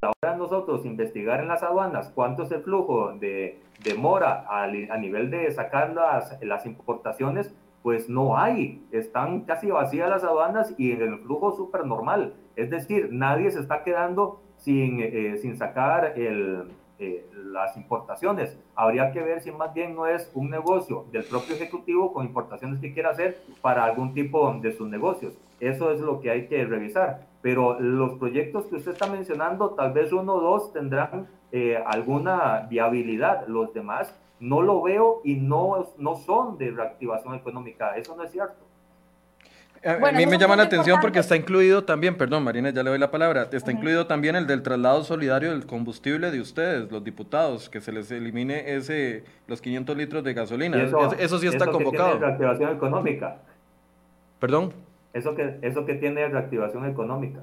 Ahora nosotros investigar en las aduanas cuánto es el flujo de, de mora a, nivel de sacar las, las importaciones, pues no hay. Están casi vacías las aduanas y en el flujo súper normal. Es decir, nadie se está quedando sin, eh, sin sacar el, eh, las importaciones. Habría que ver si más bien no es un negocio del propio ejecutivo con importaciones que quiera hacer para algún tipo de sus negocios. Eso es lo que hay que revisar. Pero los proyectos que usted está mencionando, tal vez uno o dos tendrán eh, alguna viabilidad. Los demás no lo veo y no, no son de reactivación económica. Eso no es cierto. A, mí me llama la atención porque está incluido también, perdón Marina, ya le doy la palabra, está incluido también el del traslado solidario del combustible de ustedes, los diputados, que se les elimine ese los 500 litros de gasolina. Eso, eso, sí está eso convocado. Que tiene reactivación económica. ¿Perdón? Eso que, eso que tiene reactivación económica.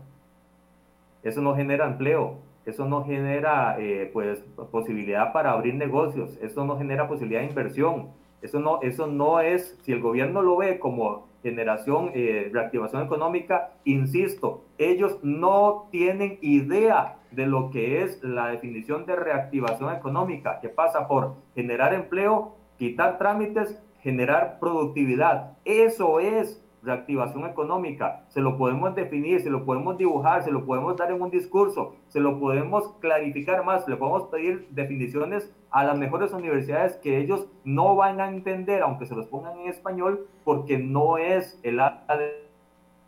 Eso no genera empleo, eso no genera eh, pues posibilidad para abrir negocios, eso no genera posibilidad de inversión. Eso no, eso no es, si el gobierno lo ve como generación, eh, reactivación económica, insisto, ellos no tienen idea de lo que es la definición de reactivación económica, que pasa por generar empleo, quitar trámites, generar productividad. Eso es reactivación económica. Se lo podemos definir, se lo podemos dibujar, se lo podemos dar en un discurso, se lo podemos clarificar más, le podemos pedir definiciones a las mejores universidades que ellos no van a entender, aunque se los pongan en español, porque no es el ADN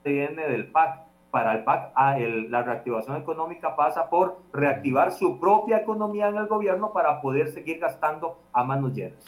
del PAC. Para el PAC, ah, la reactivación económica pasa por reactivar su propia economía en el gobierno para poder seguir gastando a manos llenas.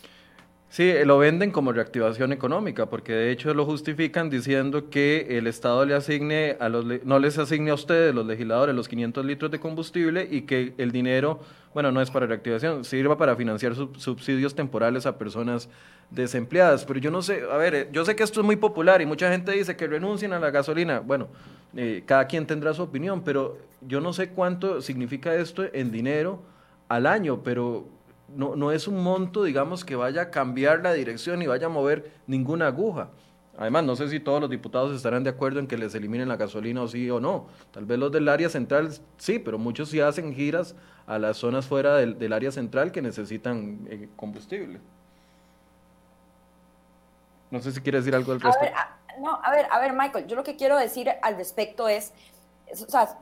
Sí, lo venden como reactivación económica, porque de hecho lo justifican diciendo que el Estado le asigne a los no les asigne a ustedes, los legisladores, los 500 litros de combustible y que el dinero, bueno, no es para reactivación, sirva para financiar subsidios temporales a personas desempleadas. Pero yo no sé, a ver, yo sé que esto es muy popular y mucha gente dice que renuncien a la gasolina. Bueno, eh, cada quien tendrá su opinión, pero yo no sé cuánto significa esto en dinero al año, pero no, no es un monto, digamos, que vaya a cambiar la dirección y vaya a mover ninguna aguja. Además, no sé si todos los diputados estarán de acuerdo en que les eliminen la gasolina o sí o no. Tal vez los del área central sí, pero muchos sí hacen giras a las zonas fuera del, del área central que necesitan eh, combustible. No sé si quiere decir algo al respecto. A ver, no, a ver, a ver, Michael, yo lo que quiero decir al respecto es, o sea,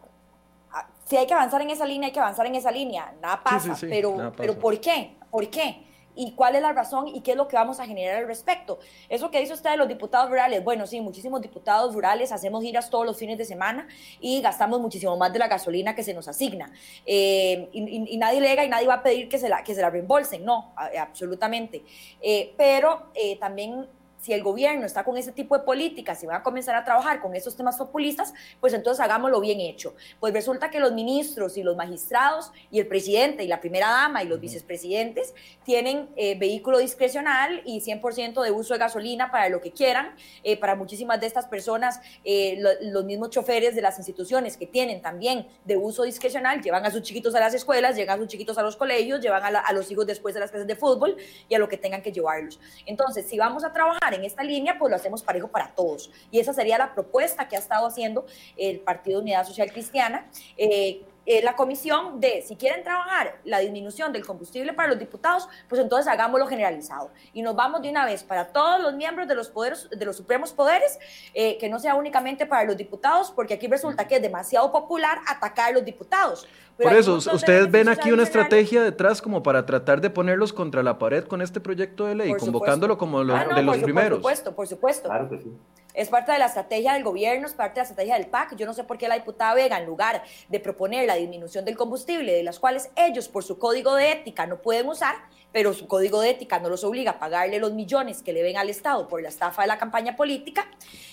si hay que avanzar en esa línea, hay que avanzar en esa línea. Nada pasa, pero, pero ¿por qué? ¿Por qué? ¿Y cuál es la razón y qué es lo que vamos a generar al respecto? Eso que dice usted de los diputados rurales, bueno, sí, muchísimos diputados rurales hacemos giras todos los fines de semana y gastamos muchísimo más de la gasolina que se nos asigna. Eh, y, nadie lega y nadie va a pedir que se la, que se la reembolsen, no, absolutamente. Eh, pero eh, también si el gobierno está con ese tipo de políticas y va a comenzar a trabajar con esos temas populistas, pues entonces hagámoslo bien hecho. Pues resulta que los ministros y los magistrados y el presidente y la primera dama y los vicepresidentes tienen eh, vehículo discrecional y 100% de uso de gasolina para lo que quieran. Eh, para muchísimas de estas personas, eh, los mismos choferes de las instituciones que tienen también de uso discrecional llevan a sus chiquitos a las escuelas, llevan a sus chiquitos a los colegios, llevan a, a los hijos después de las clases de fútbol y a lo que tengan que llevarlos. Entonces, si vamos a trabajar en esta línea, pues lo hacemos parejo para todos. Y esa sería la propuesta que ha estado haciendo el Partido Unidad Social Cristiana. Eh, eh, la comisión de, si quieren trabajar la disminución del combustible para los diputados, pues entonces hagámoslo generalizado. Y nos vamos de una vez para todos los miembros de los poderes, de los supremos poderes, eh, que no sea únicamente para los diputados, porque aquí resulta que es demasiado popular atacar a los diputados. Por eso, ustedes ven aquí una estrategia detrás como para tratar de ponerlos contra la pared con este proyecto de ley, convocándolo como los, ah, de los primeros. Por supuesto, por supuesto. Claro que sí. Es parte de la estrategia del gobierno, es parte de la estrategia del PAC. Yo no sé por qué la diputada Vega, en lugar de proponer la disminución del combustible, de las cuales ellos por su código de ética no pueden usar, pero su código de ética no los obliga a pagarle los millones que le ven al Estado por la estafa de la campaña política,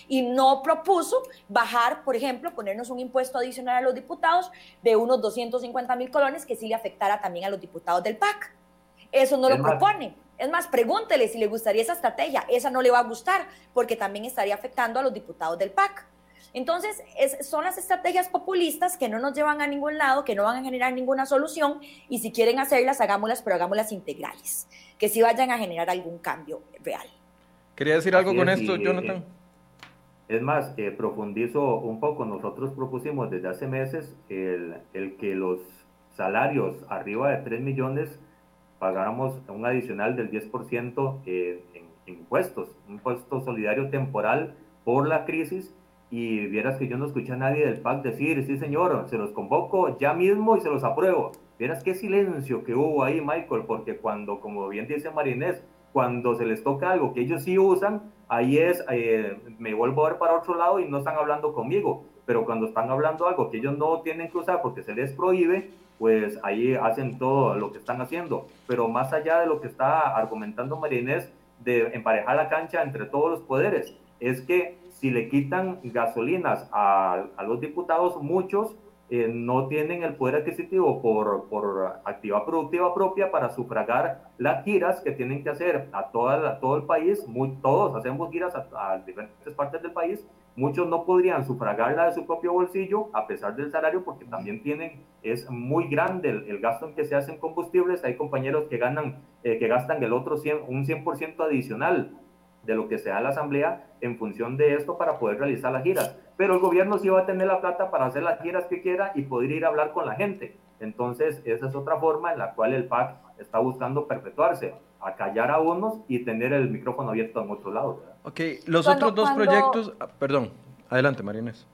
y no propuso bajar, por ejemplo, ponernos un impuesto adicional a los diputados de unos 250 mil colones que sí le afectara también a los diputados del PAC. Eso no lo propone. Es más, pregúntele si le gustaría esa estrategia. Esa no le va a gustar porque también estaría afectando a los diputados del PAC. Entonces, son las estrategias populistas que no nos llevan a ningún lado, que no van a generar ninguna solución y si quieren hacerlas, hagámoslas, pero hagámoslas integrales, que sí vayan a generar algún cambio real. ¿Quería decir algo con esto, Jonathan? Es más, eh, profundizo un poco. Nosotros propusimos desde hace meses el, el que los salarios arriba de 3 millones pagáramos un adicional del 10% en, impuestos, un impuesto solidario temporal por la crisis. Y vieras que yo no escuché a nadie del PAC decir, sí señor, se los convoco ya mismo y se los apruebo. Vieras qué silencio que hubo ahí, Michael, porque cuando, como bien dice Marinés, cuando se les toca algo que ellos sí usan, ahí es, eh, me vuelvo a ver para otro lado y no están hablando conmigo. Pero cuando están hablando algo que ellos no tienen que usar porque se les prohíbe, pues ahí hacen todo lo que están haciendo. Pero más allá de lo que está argumentando María Inés, de emparejar la cancha entre todos los poderes, es que si le quitan gasolinas a, a los diputados, muchos eh, no tienen el poder adquisitivo por, por actividad productiva propia para sufragar las giras que tienen que hacer a toda todo el país. Muy, todos hacemos giras a, diferentes partes del país. Muchos no podrían sufragarla de su propio bolsillo a pesar del salario porque también tienen, es muy grande el, gasto en que se hacen combustibles. Hay compañeros que ganan, eh, que gastan el otro 100, un 100% adicional de lo que sea la asamblea en función de esto para poder realizar las giras. Pero el gobierno sí va a tener la plata para hacer las giras que quiera y poder ir a hablar con la gente. Entonces, esa es otra forma en la cual el PAC está buscando perpetuarse, acallar a unos y tener el micrófono abierto en otro lado. Ok, los otros dos proyectos, ah, perdón, Adelante, Marines.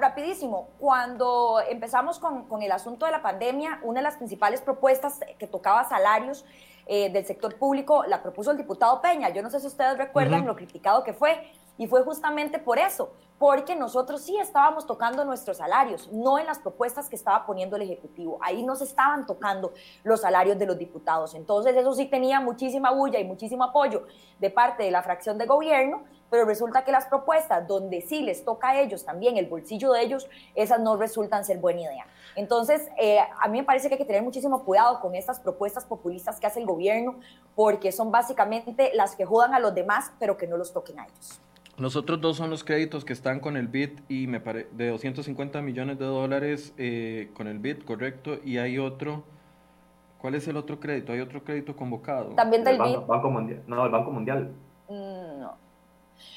Rapidísimo. Cuando empezamos con, con, el asunto de la pandemia, una de las principales propuestas que tocaba salarios eh, del sector público la propuso el diputado Peña. Yo no sé si ustedes recuerdan lo criticado que fue. Y fue justamente por eso, porque nosotros sí estábamos tocando nuestros salarios, no en las propuestas que estaba poniendo el Ejecutivo. Ahí no se estaban tocando los salarios de los diputados. Entonces eso sí tenía muchísima bulla y muchísimo apoyo de parte de la fracción de gobierno, pero resulta que las propuestas donde sí les toca a ellos también el bolsillo de ellos, esas no resultan ser buena idea. Entonces, eh, a mí me parece que hay que tener muchísimo cuidado con estas propuestas populistas que hace el gobierno, porque son básicamente las que jodan a los demás, pero que no los toquen a ellos. Los otros dos son los créditos que están con el BID y me pare de 250 millones de dólares eh, con el BID, correcto, y hay otro, ¿cuál es el otro crédito? Hay otro crédito convocado. También del BID. Banco Mundial. No, el Banco Mundial. Mm, no.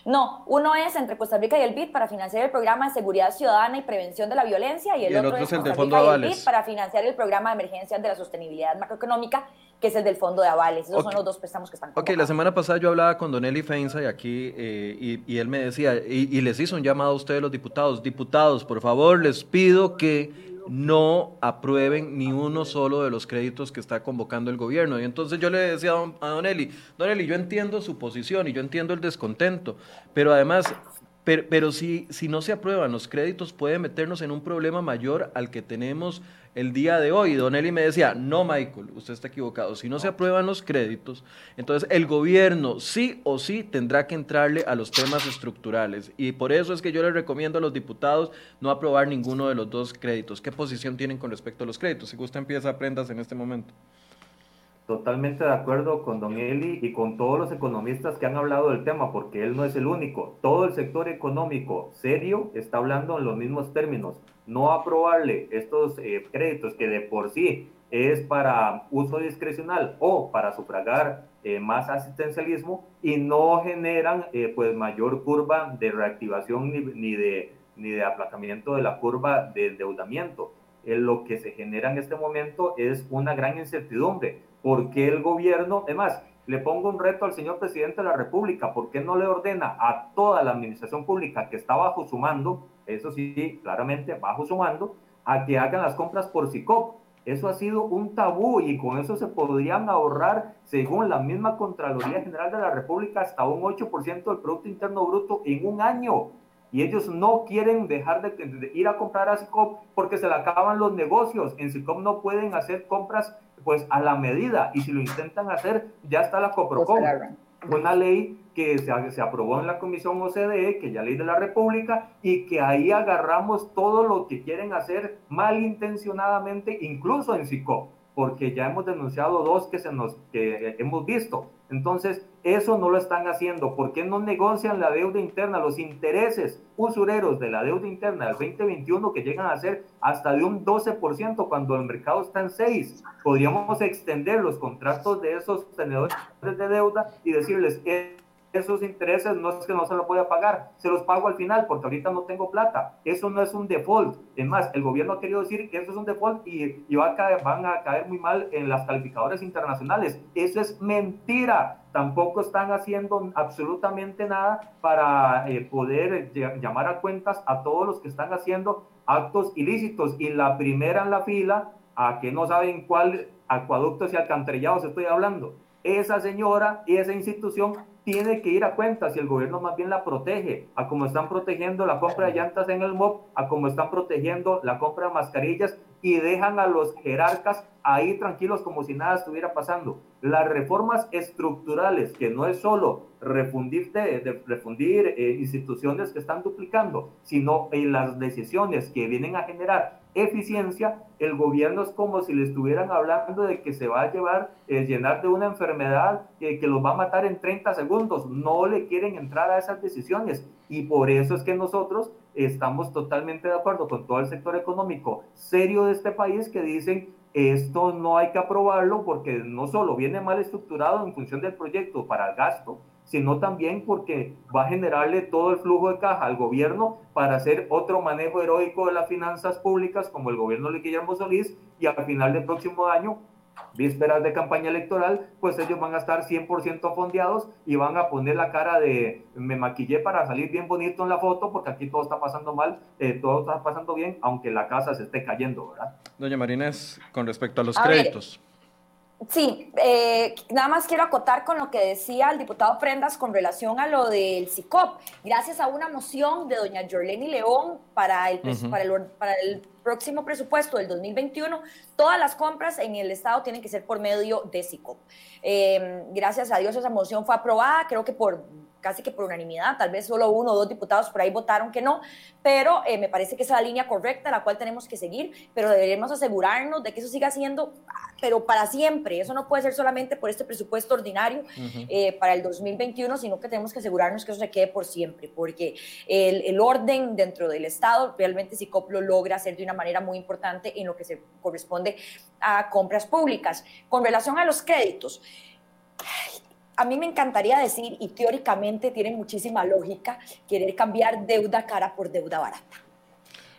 No, uno es entre Costa Rica y el BID para financiar el programa de seguridad ciudadana y prevención de la violencia y el, otro, es el Costa Rica y el BID para financiar el programa de emergencia de la sostenibilidad macroeconómica que es el del fondo de avales. Esos son los dos préstamos que están Ok, la semana pasada yo hablaba con Don Eli Feinza y aquí, eh, y, él me decía, y, y, les hizo un llamado a ustedes los diputados, diputados, por favor, les pido que no aprueben ni uno solo de los créditos que está convocando el gobierno. Y entonces yo le decía a Don, Eli, Don Eli, yo entiendo su posición y yo entiendo el descontento, pero además pero, si, si no se aprueban los créditos puede meternos en un problema mayor al que tenemos el día de hoy. Don Eli me decía, no, Michael, usted está equivocado. Si no se aprueban los créditos, entonces el gobierno sí o sí tendrá que entrarle a los temas estructurales. Y por eso es que yo les recomiendo a los diputados no aprobar ninguno de los dos créditos. ¿Qué posición tienen con respecto a los créditos? Si usted empieza a prendas en este momento. Totalmente de acuerdo con Don Eli y con todos los economistas que han hablado del tema, porque él no es el único. Todo el sector económico serio está hablando en los mismos términos. No aprobarle estos eh, créditos que de por sí es para uso discrecional o para sufragar eh, más asistencialismo y no generan eh, pues mayor curva de reactivación ni, ni, de, ni de aplazamiento de la curva de endeudamiento. lo que se genera en este momento es una gran incertidumbre. ¿Por qué el gobierno, además, le pongo un reto al señor presidente de la República, ¿por qué no le ordena a toda la administración pública que está bajo su mando, eso sí, claramente bajo su mando, a que hagan las compras por SICOP? Eso ha sido un tabú y con eso se podrían ahorrar, según la misma Contraloría General de la República, hasta un 8% del Producto Interno Bruto en un año. Y ellos no quieren dejar de, ir a comprar a SICOP porque se le acaban los negocios. En SICOP no pueden hacer compras pues a la medida, y si lo intentan hacer, ya está la COPROCOM, una ley que se, se, aprobó en la Comisión OCDE, que ya ley de la República, y que ahí agarramos todo lo que quieren hacer malintencionadamente, incluso en SICO, porque ya hemos denunciado dos que, se nos, que hemos visto. Entonces, eso no lo están haciendo. ¿Por qué no negocian la deuda interna, los intereses usureros de la deuda interna del 2021 que llegan a ser hasta de un 12% cuando el mercado está en 6? Podríamos extender los contratos de esos tenedores de deuda y decirles, esos intereses no es que no se los voy a pagar, se los pago al final porque ahorita no tengo plata. Eso no es un default. Es más, el gobierno ha querido decir que eso es un default y, y va a caer, van a caer muy mal en las calificadoras internacionales. Eso es mentira. Tampoco están haciendo absolutamente nada para eh, poder llamar a cuentas a todos los que están haciendo actos ilícitos. Y la primera en la fila, a que no saben cuál acueductos y alcantarillados estoy hablando, esa señora y esa institución tiene que ir a cuenta si el gobierno más bien la protege, a como están protegiendo la compra de llantas en el MOB, a como están protegiendo la compra de mascarillas y dejan a los jerarcas ahí tranquilos como si nada estuviera pasando. Las reformas estructurales, que no es solo refundir, de, refundir eh, instituciones que están duplicando, sino en las decisiones que vienen a generar eficiencia, el gobierno es como si le estuvieran hablando de que se va a llevar, eh, llenar de una enfermedad que, que los va a matar en 30 segundos. No le quieren entrar a esas decisiones y por eso es que nosotros estamos totalmente de acuerdo con todo el sector económico serio de este país que dicen esto no hay que aprobarlo porque no solo viene mal estructurado en función del proyecto para el gasto, sino también porque va a generarle todo el flujo de caja al gobierno para hacer otro manejo heroico de las finanzas públicas como el gobierno de Guillermo Solís y al final del próximo año vísperas de campaña electoral, pues ellos van a estar 100% fondeados y van a poner la cara de me maquillé para salir bien bonito en la foto, porque aquí todo está pasando mal, eh, todo está pasando bien, aunque la casa se esté cayendo, ¿verdad? Doña Marínez, con respecto a los créditos. Sí, eh, nada más quiero acotar con lo que decía el diputado Prendas con relación a lo del CICOP. Gracias a una moción de doña Jorleni León para el, para, el, para el próximo presupuesto del 2021, todas las compras en el Estado tienen que ser por medio de CICOP. Eh, gracias a Dios esa moción fue aprobada, creo que por casi que por unanimidad, tal vez solo uno o dos diputados por ahí votaron que no, pero eh, me parece que esa es la línea correcta, la cual tenemos que seguir, pero deberemos asegurarnos de que eso siga siendo, pero para siempre, eso no puede ser solamente por este presupuesto ordinario eh, para el 2021, sino que tenemos que asegurarnos que eso se quede por siempre, porque el, el orden dentro del Estado realmente SICOP lo logra hacer de una manera muy importante en lo que se corresponde a compras públicas. Con relación a los créditos, a mí me encantaría decir, y teóricamente tiene muchísima lógica, querer cambiar deuda cara por deuda barata.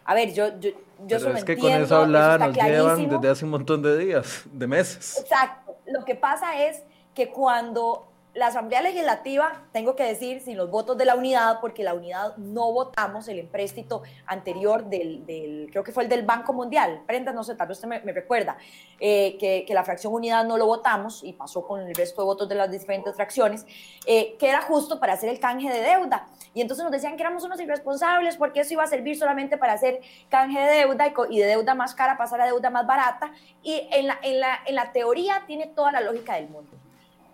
A ver, yo, yo, yo es que con eso hablar nos llevan desde hace un montón de días, de meses. Exacto. Lo que pasa es que cuando la Asamblea Legislativa, tengo que decir, sin los votos de la unidad, porque la unidad no votamos el empréstito anterior del, creo que fue el del Banco Mundial, prenda, no sé, tal vez usted me, recuerda, eh, que, que, la fracción unidad no lo votamos y pasó con el resto de votos de las diferentes fracciones, eh, que era justo para hacer el canje de deuda. Y entonces nos decían que éramos unos irresponsables porque eso iba a servir solamente para hacer canje de deuda y, de deuda más cara pasar a deuda más barata. Y en la, en la, en la teoría tiene toda la lógica del mundo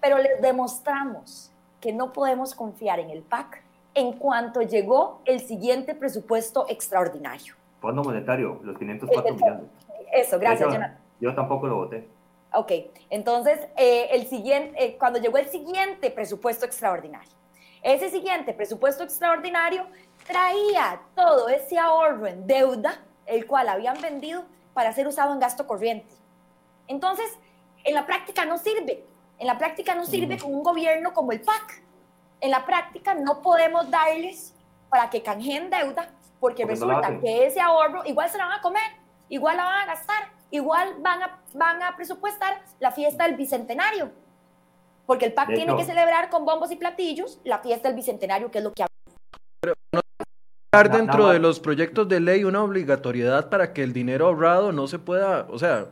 pero les demostramos que no podemos confiar en el PAC en cuanto llegó el siguiente presupuesto extraordinario. Fondo monetario, los 504 millones. Eso, gracias, Jonathan. Yo tampoco lo voté. Ok, entonces, eh, el siguiente, eh, cuando llegó el siguiente presupuesto extraordinario, ese siguiente presupuesto extraordinario traía todo ese ahorro en deuda, el cual habían vendido para ser usado en gasto corriente. Entonces, en la práctica no sirve, en la práctica no sirve con un gobierno como el PAC. En la práctica no podemos darles para que canjeen deuda, porque resulta que ese ahorro igual se la van a comer, igual la van a gastar, igual van a, van a presupuestar la fiesta del bicentenario. Porque el PAC tiene que celebrar con bombos y platillos la fiesta del bicentenario, que es lo que Pero no dentro de los proyectos de ley una obligatoriedad para que el dinero ahorrado no se pueda, o sea,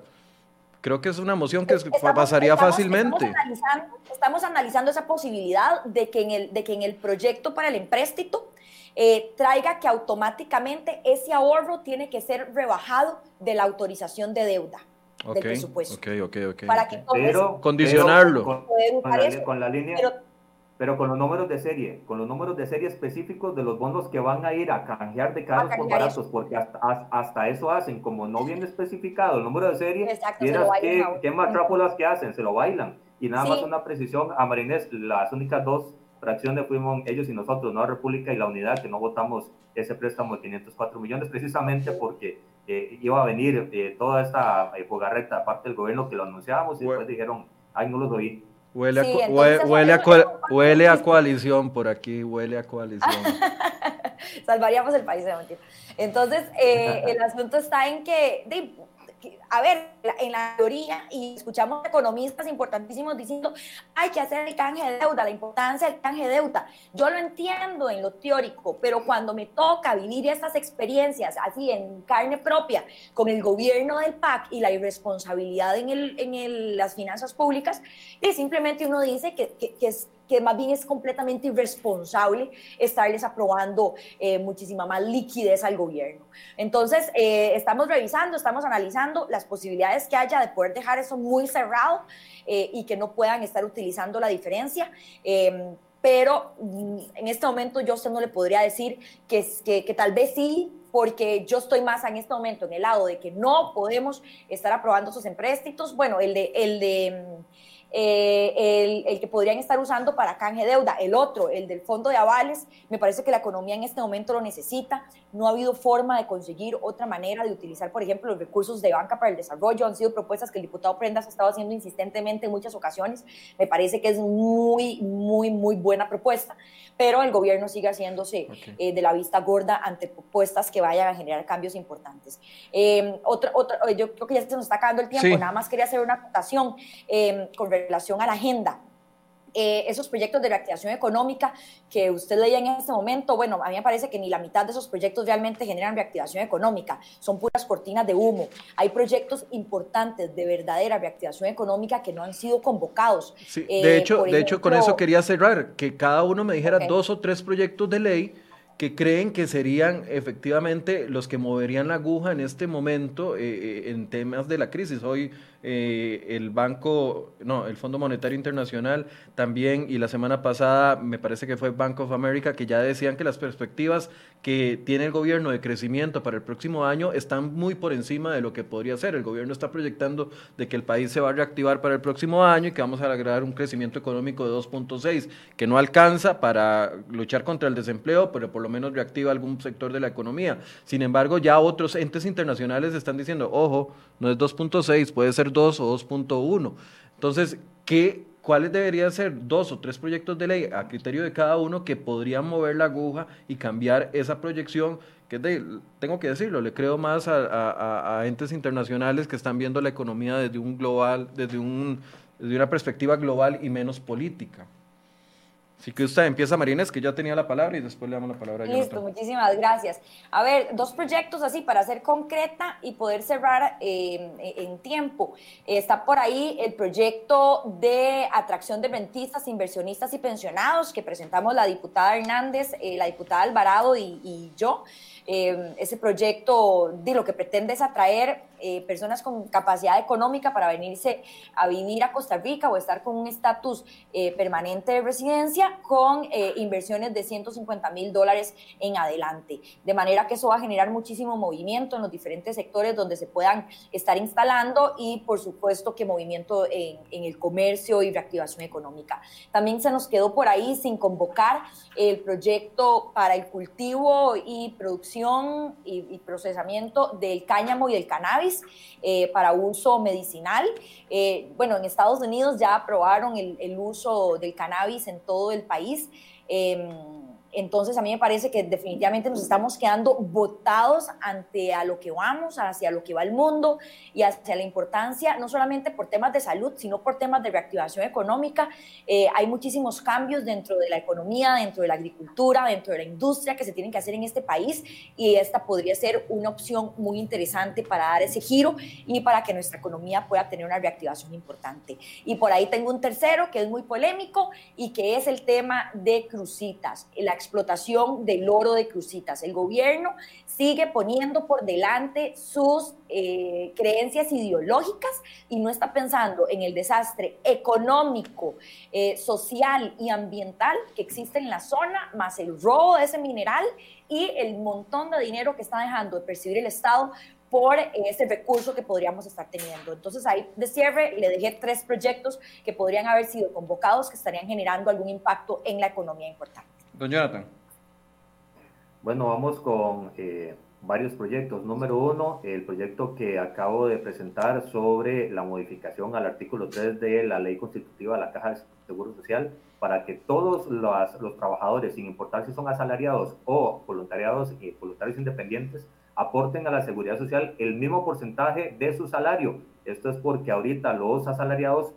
Creo que es una moción que pasaría fácilmente. Estamos analizando, esa posibilidad de que en el, de que en el proyecto para el empréstito eh, traiga que automáticamente ese ahorro tiene que ser rebajado de la autorización de deuda del presupuesto. Ok, ok, ok. Para que condicionarlo. con, la, línea pero con los números de serie, con los números de serie específicos de los bonos que van a ir a canjear de caros por baratos, porque hasta, hasta, eso hacen, como no viene especificado el número de serie, Exacto, qué, qué matrápolas que hacen, se lo bailan. Y nada más una precisión a Marinés, las únicas dos fracciones fuimos ellos y nosotros, no República y la Unidad, que no votamos ese préstamo de 504 millones, precisamente porque eh, iba a venir eh, toda esta eh, aparte del gobierno que lo anunciábamos y después dijeron, ay, no los oí. Huele, a, huele, a, huele a coalición por aquí, huele a coalición. Salvaríamos el país, de Entonces, eh, el asunto está en que, a ver, en la teoría, y escuchamos economistas importantísimos diciendo, hay que hacer el canje de deuda, la importancia del canje de deuda. Yo lo entiendo en lo teórico, pero cuando me toca vivir estas experiencias así en carne propia con el gobierno del PAC y la irresponsabilidad en, el, en las finanzas públicas, y simplemente uno dice que, que, que es que más bien es completamente irresponsable estarles aprobando eh, muchísima más liquidez al gobierno. Entonces, eh, estamos revisando, estamos analizando las posibilidades que haya de poder dejar eso muy cerrado eh, y que no puedan estar utilizando la diferencia em, pero mm, en este momento yo usted no le podría decir que, que, que, tal vez sí, porque yo estoy más en este momento en el lado de que no podemos estar aprobando esos empréstitos. Bueno, el de, el de mm, eh, el, que podrían estar usando para canje deuda, el otro, el del fondo de avales, me parece que la economía en este momento lo necesita, no ha habido forma de conseguir otra manera de utilizar, por ejemplo, los recursos de banca para el desarrollo, han sido propuestas que el diputado Prendas ha estado haciendo insistentemente en muchas ocasiones, me parece que es muy, muy, muy buena propuesta, pero el gobierno sigue haciéndose eh, de la vista gorda ante propuestas que vayan a generar cambios importantes. Eh, otra, otra, yo creo que ya se nos está acabando el tiempo, nada más quería hacer una acotación eh, con relación a la agenda. Eh, esos proyectos de reactivación económica que usted leía en este momento, bueno, a mí me parece que ni la mitad de esos proyectos realmente generan reactivación económica, son puras cortinas de humo. Hay proyectos importantes de verdadera reactivación económica que no han sido convocados. de eh, hecho, de hecho, con eso quería cerrar, que cada uno me dijera dos o tres proyectos de ley que creen que serían efectivamente los que moverían la aguja en este momento eh, en temas de la crisis. Hoy eh, el Banco, no, el Fondo Monetario Internacional también, y la semana pasada me parece que fue Bank of America, que ya decían que las perspectivas que tiene el gobierno de crecimiento para el próximo año están muy por encima de lo que podría ser. El gobierno está proyectando de que el país se va a reactivar para el próximo año y que vamos a lograr un crecimiento económico de 2.6, que no alcanza para luchar contra el desempleo, pero por lo menos reactiva algún sector de la economía. Sin embargo, ya otros entes internacionales están diciendo, ojo, no es 2.6, puede ser 2 o 2.1. Entonces, ¿qué, ¿cuáles deberían ser dos o tres proyectos de ley a criterio de cada uno que podrían mover la aguja y cambiar esa proyección? Que tengo que decirlo, le creo más a, entes internacionales que están viendo la economía desde un global, desde, un, desde una perspectiva global y menos política. Así que usted empieza, Marines, que ya tenía la palabra y después le damos la palabra a Listo, muchísimas gracias. A ver, dos proyectos así para ser concreta y poder cerrar eh, en tiempo. Está por ahí el proyecto de atracción de rentistas, inversionistas y pensionados que presentamos la diputada Hernández, eh, la diputada Alvarado y, y yo. Eh, ese proyecto de lo que pretende es atraer eh, personas con capacidad económica para venirse a vivir a Costa Rica o estar con un estatus eh, permanente de residencia con inversiones de 150 mil dólares en adelante. De manera que eso va a generar muchísimo movimiento en los diferentes sectores donde se puedan estar instalando y por supuesto que movimiento en, el comercio y reactivación económica. También se nos quedó por ahí sin convocar el proyecto para el cultivo y producción y, procesamiento del cáñamo y del cannabis eh, para uso medicinal. Eh, bueno, en Estados Unidos ya aprobaron el, uso del cannabis en todo el país. Em, entonces a mí me parece que definitivamente nos estamos quedando botados ante a lo que vamos, hacia lo que va el mundo y hacia la importancia, no solamente por temas de salud, sino por temas de reactivación económica. Eh, hay muchísimos cambios dentro de la economía, dentro de la agricultura, dentro de la industria que se tienen que hacer en este país y esta podría ser una opción muy interesante para dar ese giro y para que nuestra economía pueda tener una reactivación importante. Y por ahí tengo un tercero que es muy polémico y que es el tema de crucitas. La explotación del oro de crucitas. El gobierno sigue poniendo por delante sus eh, creencias ideológicas y no está pensando en el desastre económico, eh, social y ambiental que existe en la zona, más el robo de ese mineral y el montón de dinero que está dejando de percibir el Estado por ese recurso que podríamos estar teniendo. Entonces ahí de cierre le dejé tres proyectos que podrían haber sido convocados que estarían generando algún impacto en la economía importante. Don Jonathan. Bueno, vamos con eh, varios proyectos. Número uno, el proyecto que acabo de presentar sobre la modificación al artículo 3 de la ley constitutiva de la Caja de Seguro Social para que todos los, los trabajadores, sin importar si son asalariados o voluntariados y voluntarios independientes, aporten a la seguridad social el mismo porcentaje de su salario. Esto es porque ahorita los asalariados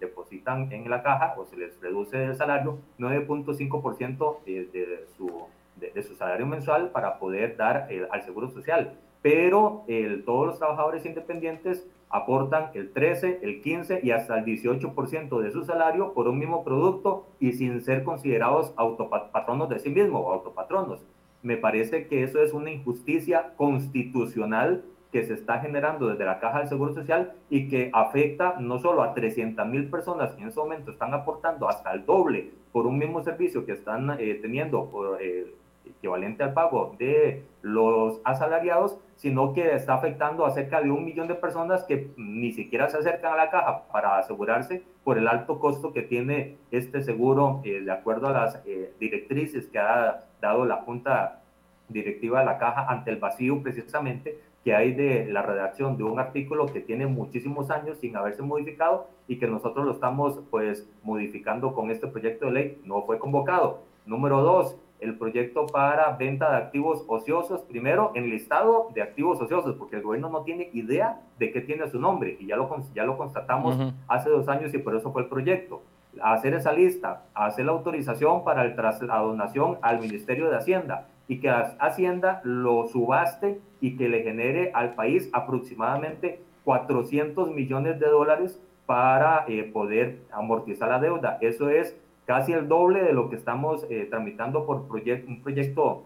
depositan en la caja o se les reduce el salario 9.5% de, de, su, de, su salario mensual para poder dar al seguro social. Pero todos los trabajadores independientes aportan el 13, el 15 y hasta el 18% de su salario por un mismo producto y sin ser considerados autopatronos de sí mismos o autopatronos. Me parece que eso es una injusticia constitucional que se está generando desde la Caja del Seguro Social y que afecta no solo a 300 mil personas que en ese momento están aportando hasta el doble por un mismo servicio que están eh, teniendo por, eh, equivalente al pago de los asalariados, sino que está afectando a cerca de un millón de personas que ni siquiera se acercan a la caja para asegurarse por el alto costo que tiene este seguro, eh, de acuerdo a las directrices que ha dado la Junta Directiva de la Caja ante el vacío precisamente que hay de la redacción de un artículo que tiene muchísimos años sin haberse modificado y que nosotros lo estamos pues modificando con este proyecto de ley. No fue convocado. Número dos, el proyecto para venta de activos ociosos, primero en el listado de activos ociosos, porque el gobierno no tiene idea de qué tiene su nombre y ya lo, ya lo constatamos hace dos años y por eso fue el proyecto. Hacer esa lista, hacer la autorización para el la donación al Ministerio de Hacienda y que Hacienda lo subaste y que le genere al país aproximadamente 400 millones de dólares para eh, poder amortizar la deuda. Eso es casi el doble de lo que estamos eh, tramitando por un proyecto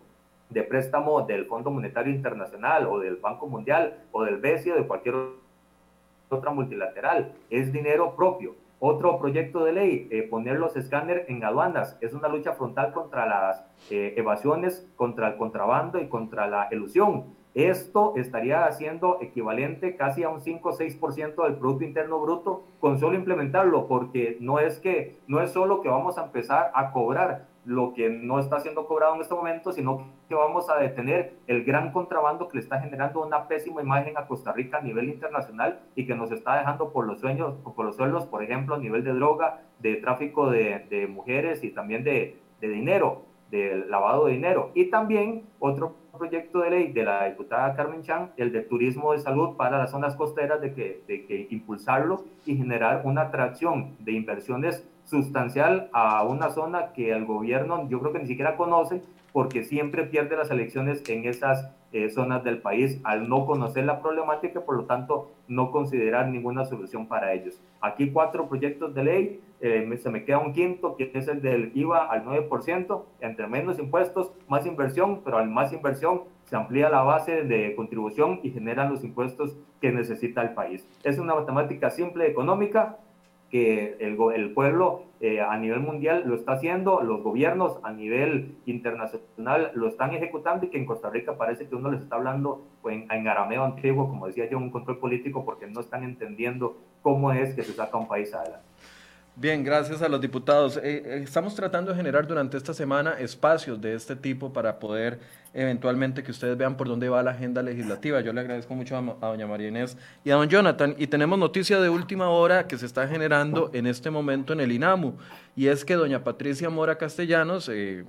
de préstamo del Fondo Monetario Internacional o del Banco Mundial o del BESI o de cualquier otra multilateral. Es dinero propio. Otro proyecto de ley, eh, poner los escáneres en aduanas, es una lucha frontal contra las eh, evasiones, contra el contrabando y contra la elusión. Esto estaría haciendo equivalente casi a un 5 o 6% del Producto Interno Bruto con solo implementarlo, porque no es que no es solo que vamos a empezar a cobrar, lo que no está siendo cobrado en este momento, sino que vamos a detener el gran contrabando que le está generando una pésima imagen a Costa Rica a nivel internacional y que nos está dejando por los sueños, por los suelos, por ejemplo, a nivel de droga, de tráfico de, de mujeres y también de, de dinero, de lavado de dinero. Y también otro proyecto de ley de la diputada Carmen Chan, el de turismo de salud para las zonas costeras, de que, de que impulsarlo y generar una atracción de inversiones sustancial a una zona que el gobierno yo creo que ni siquiera conoce porque siempre pierde las elecciones en esas eh, zonas del país al no conocer la problemática, por lo tanto no considerar ninguna solución para ellos. Aquí cuatro proyectos de ley, eh, se me queda un quinto que es el del IVA al 9%, entre menos impuestos, más inversión, pero al más inversión se amplía la base de contribución y generan los impuestos que necesita el país. Es una matemática simple, económica, que el, el pueblo eh, a nivel mundial lo está haciendo, los gobiernos a nivel internacional lo están ejecutando y que en Costa Rica parece que uno les está hablando en, en arameo antiguo, como decía yo, un control político porque no están entendiendo cómo es que se saca un país adelante. Bien, gracias a los diputados. Eh, eh, estamos tratando de generar durante esta semana espacios de este tipo para poder eventualmente que ustedes vean por dónde va la agenda legislativa. Yo le agradezco mucho a, doña María Inés y a don Jonathan. Y tenemos noticia de última hora que se está generando en este momento en el INAMU. Y es que doña Patricia Mora Castellanos... Eh,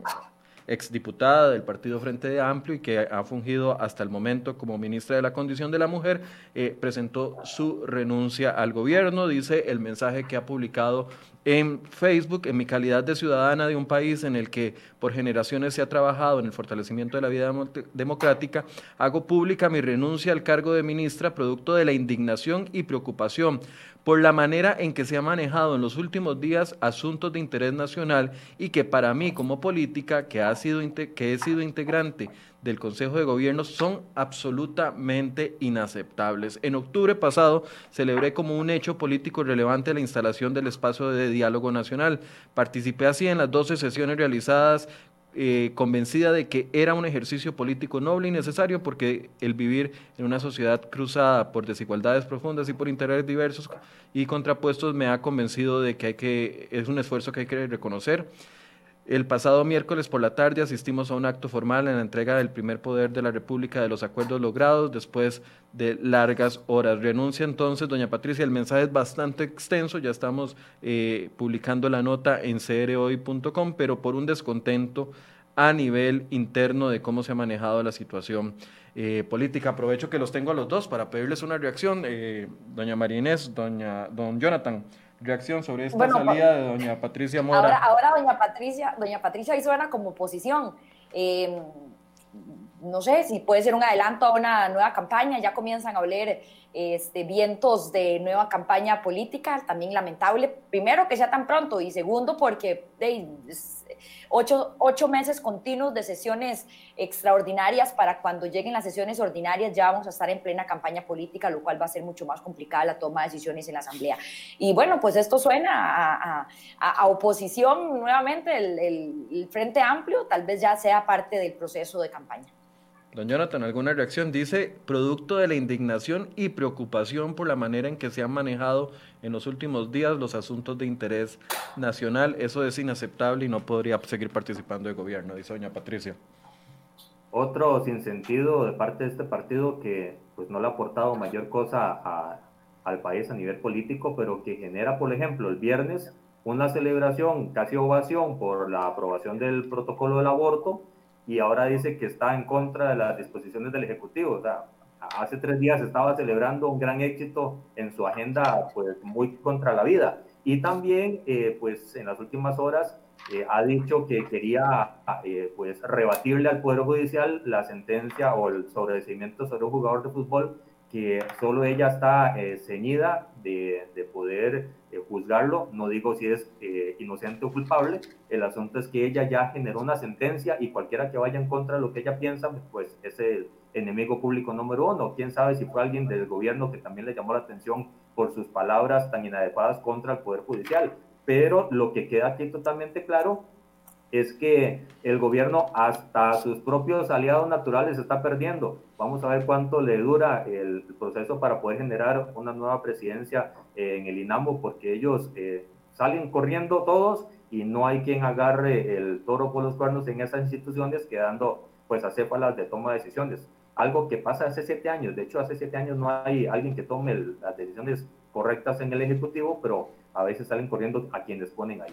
exdiputada del Partido Frente de Amplio y que ha fungido hasta el momento como ministra de la Condición de la Mujer, eh, presentó su renuncia al gobierno, dice el mensaje que ha publicado en Facebook, en mi calidad de ciudadana de un país en el que por generaciones se ha trabajado en el fortalecimiento de la vida democrática, hago pública mi renuncia al cargo de ministra producto de la indignación y preocupación por la manera en que se ha manejado en los últimos días asuntos de interés nacional y que para mí como política, que, ha sido, que he sido integrante del Consejo de Gobierno, son absolutamente inaceptables. En octubre pasado celebré como un hecho político relevante la instalación del espacio de diálogo nacional. Participé así en las 12 sesiones realizadas eh, convencida de que era un ejercicio político noble y necesario porque el vivir en una sociedad cruzada por desigualdades profundas y por intereses diversos y contrapuestos me ha convencido de que hay que es un esfuerzo que hay que reconocer. El pasado miércoles por la tarde asistimos a un acto formal en la entrega del primer poder de la República de los acuerdos logrados después de largas horas. Renuncia entonces, doña Patricia, el mensaje es bastante extenso, ya estamos eh, publicando la nota en crhoy.com, pero por un descontento a nivel interno de cómo se ha manejado la situación eh, política. Aprovecho que los tengo a los dos para pedirles una reacción. Eh, doña María Inés, doña, don Jonathan, reacción sobre esta salida de doña Patricia Mora. Ahora, ahora doña Patricia, doña Patricia ahí suena como oposición. Eh, no sé si puede ser un adelanto a una nueva campaña, ya comienzan a oler este, vientos de nueva campaña política, también lamentable, primero que sea tan pronto y segundo porque ocho, ocho, meses continuos de sesiones extraordinarias para cuando lleguen las sesiones ordinarias ya vamos a estar en plena campaña política, lo cual va a ser mucho más complicada la toma de decisiones en la Asamblea. Y bueno, pues esto suena a, a, oposición nuevamente, el Frente Amplio tal vez ya sea parte del proceso de campaña. Don Jonathan, ¿alguna reacción? Dice, producto de la indignación y preocupación por la manera en que se han manejado en los últimos días los asuntos de interés nacional. Eso es inaceptable y no podría seguir participando de gobierno, dice doña Patricia. Otro sinsentido de parte de este partido que pues no le ha aportado mayor cosa al país a nivel político, pero que genera, por ejemplo, el viernes una celebración, casi ovación por la aprobación del protocolo del aborto, y ahora dice que está en contra de las disposiciones del Ejecutivo. O sea, hace tres días estaba celebrando un gran éxito en su agenda, pues muy contra la vida. Y también, eh, pues en las últimas horas, eh, ha dicho que quería, eh, pues, rebatirle al Poder Judicial la sentencia o el sobreseimiento sobre un jugador de fútbol que solo ella está ceñida de, de poder juzgarlo, no digo si es eh, inocente o culpable, el asunto es que ella ya generó una sentencia y cualquiera que vaya en contra de lo que ella piensa, pues es el enemigo público número uno. Quién sabe si fue alguien del gobierno que también le llamó la atención por sus palabras tan inadecuadas contra el Poder Judicial. Pero lo que queda aquí totalmente claro es que el gobierno hasta sus propios aliados naturales está perdiendo. Vamos a ver cuánto le dura el proceso para poder generar una nueva presidencia eh, en el INAMO, porque ellos eh, salen corriendo todos y no hay quien agarre el toro por los cuernos en esas instituciones, quedando pues acéfalas de toma de decisiones. Algo que pasa hace siete años. De hecho, hace siete años no hay alguien que tome las decisiones correctas en el Ejecutivo, pero a veces salen corriendo a quienes ponen ahí.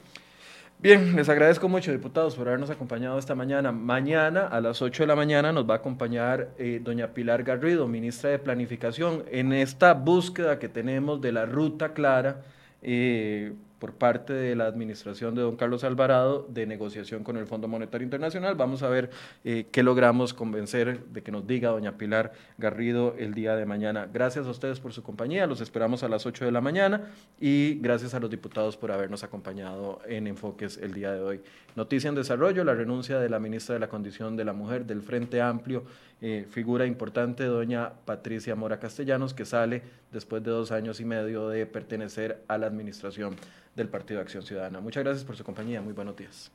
Bien, les agradezco mucho, diputados, por habernos acompañado esta mañana. Mañana a las 8 de la mañana nos va a acompañar eh, doña Pilar Garrido, ministra de Planificación, en esta búsqueda que tenemos de la ruta clara eh, por parte de la administración de don Carlos Alvarado de negociación con el Fondo Monetario Internacional. Vamos a ver eh, qué logramos convencer de que nos diga doña Pilar Garrido el día de mañana. Gracias a ustedes por su compañía, los esperamos a las 8 de la mañana y gracias a los diputados por habernos acompañado en Enfoques el día de hoy. Noticia en desarrollo, la renuncia de la ministra de la Condición de la Mujer del Frente Amplio, eh, figura importante, doña Patricia Mora Castellanos, que sale después de dos años y medio de pertenecer a la administración del Partido Acción Ciudadana. Muchas gracias por su compañía, muy buenos días.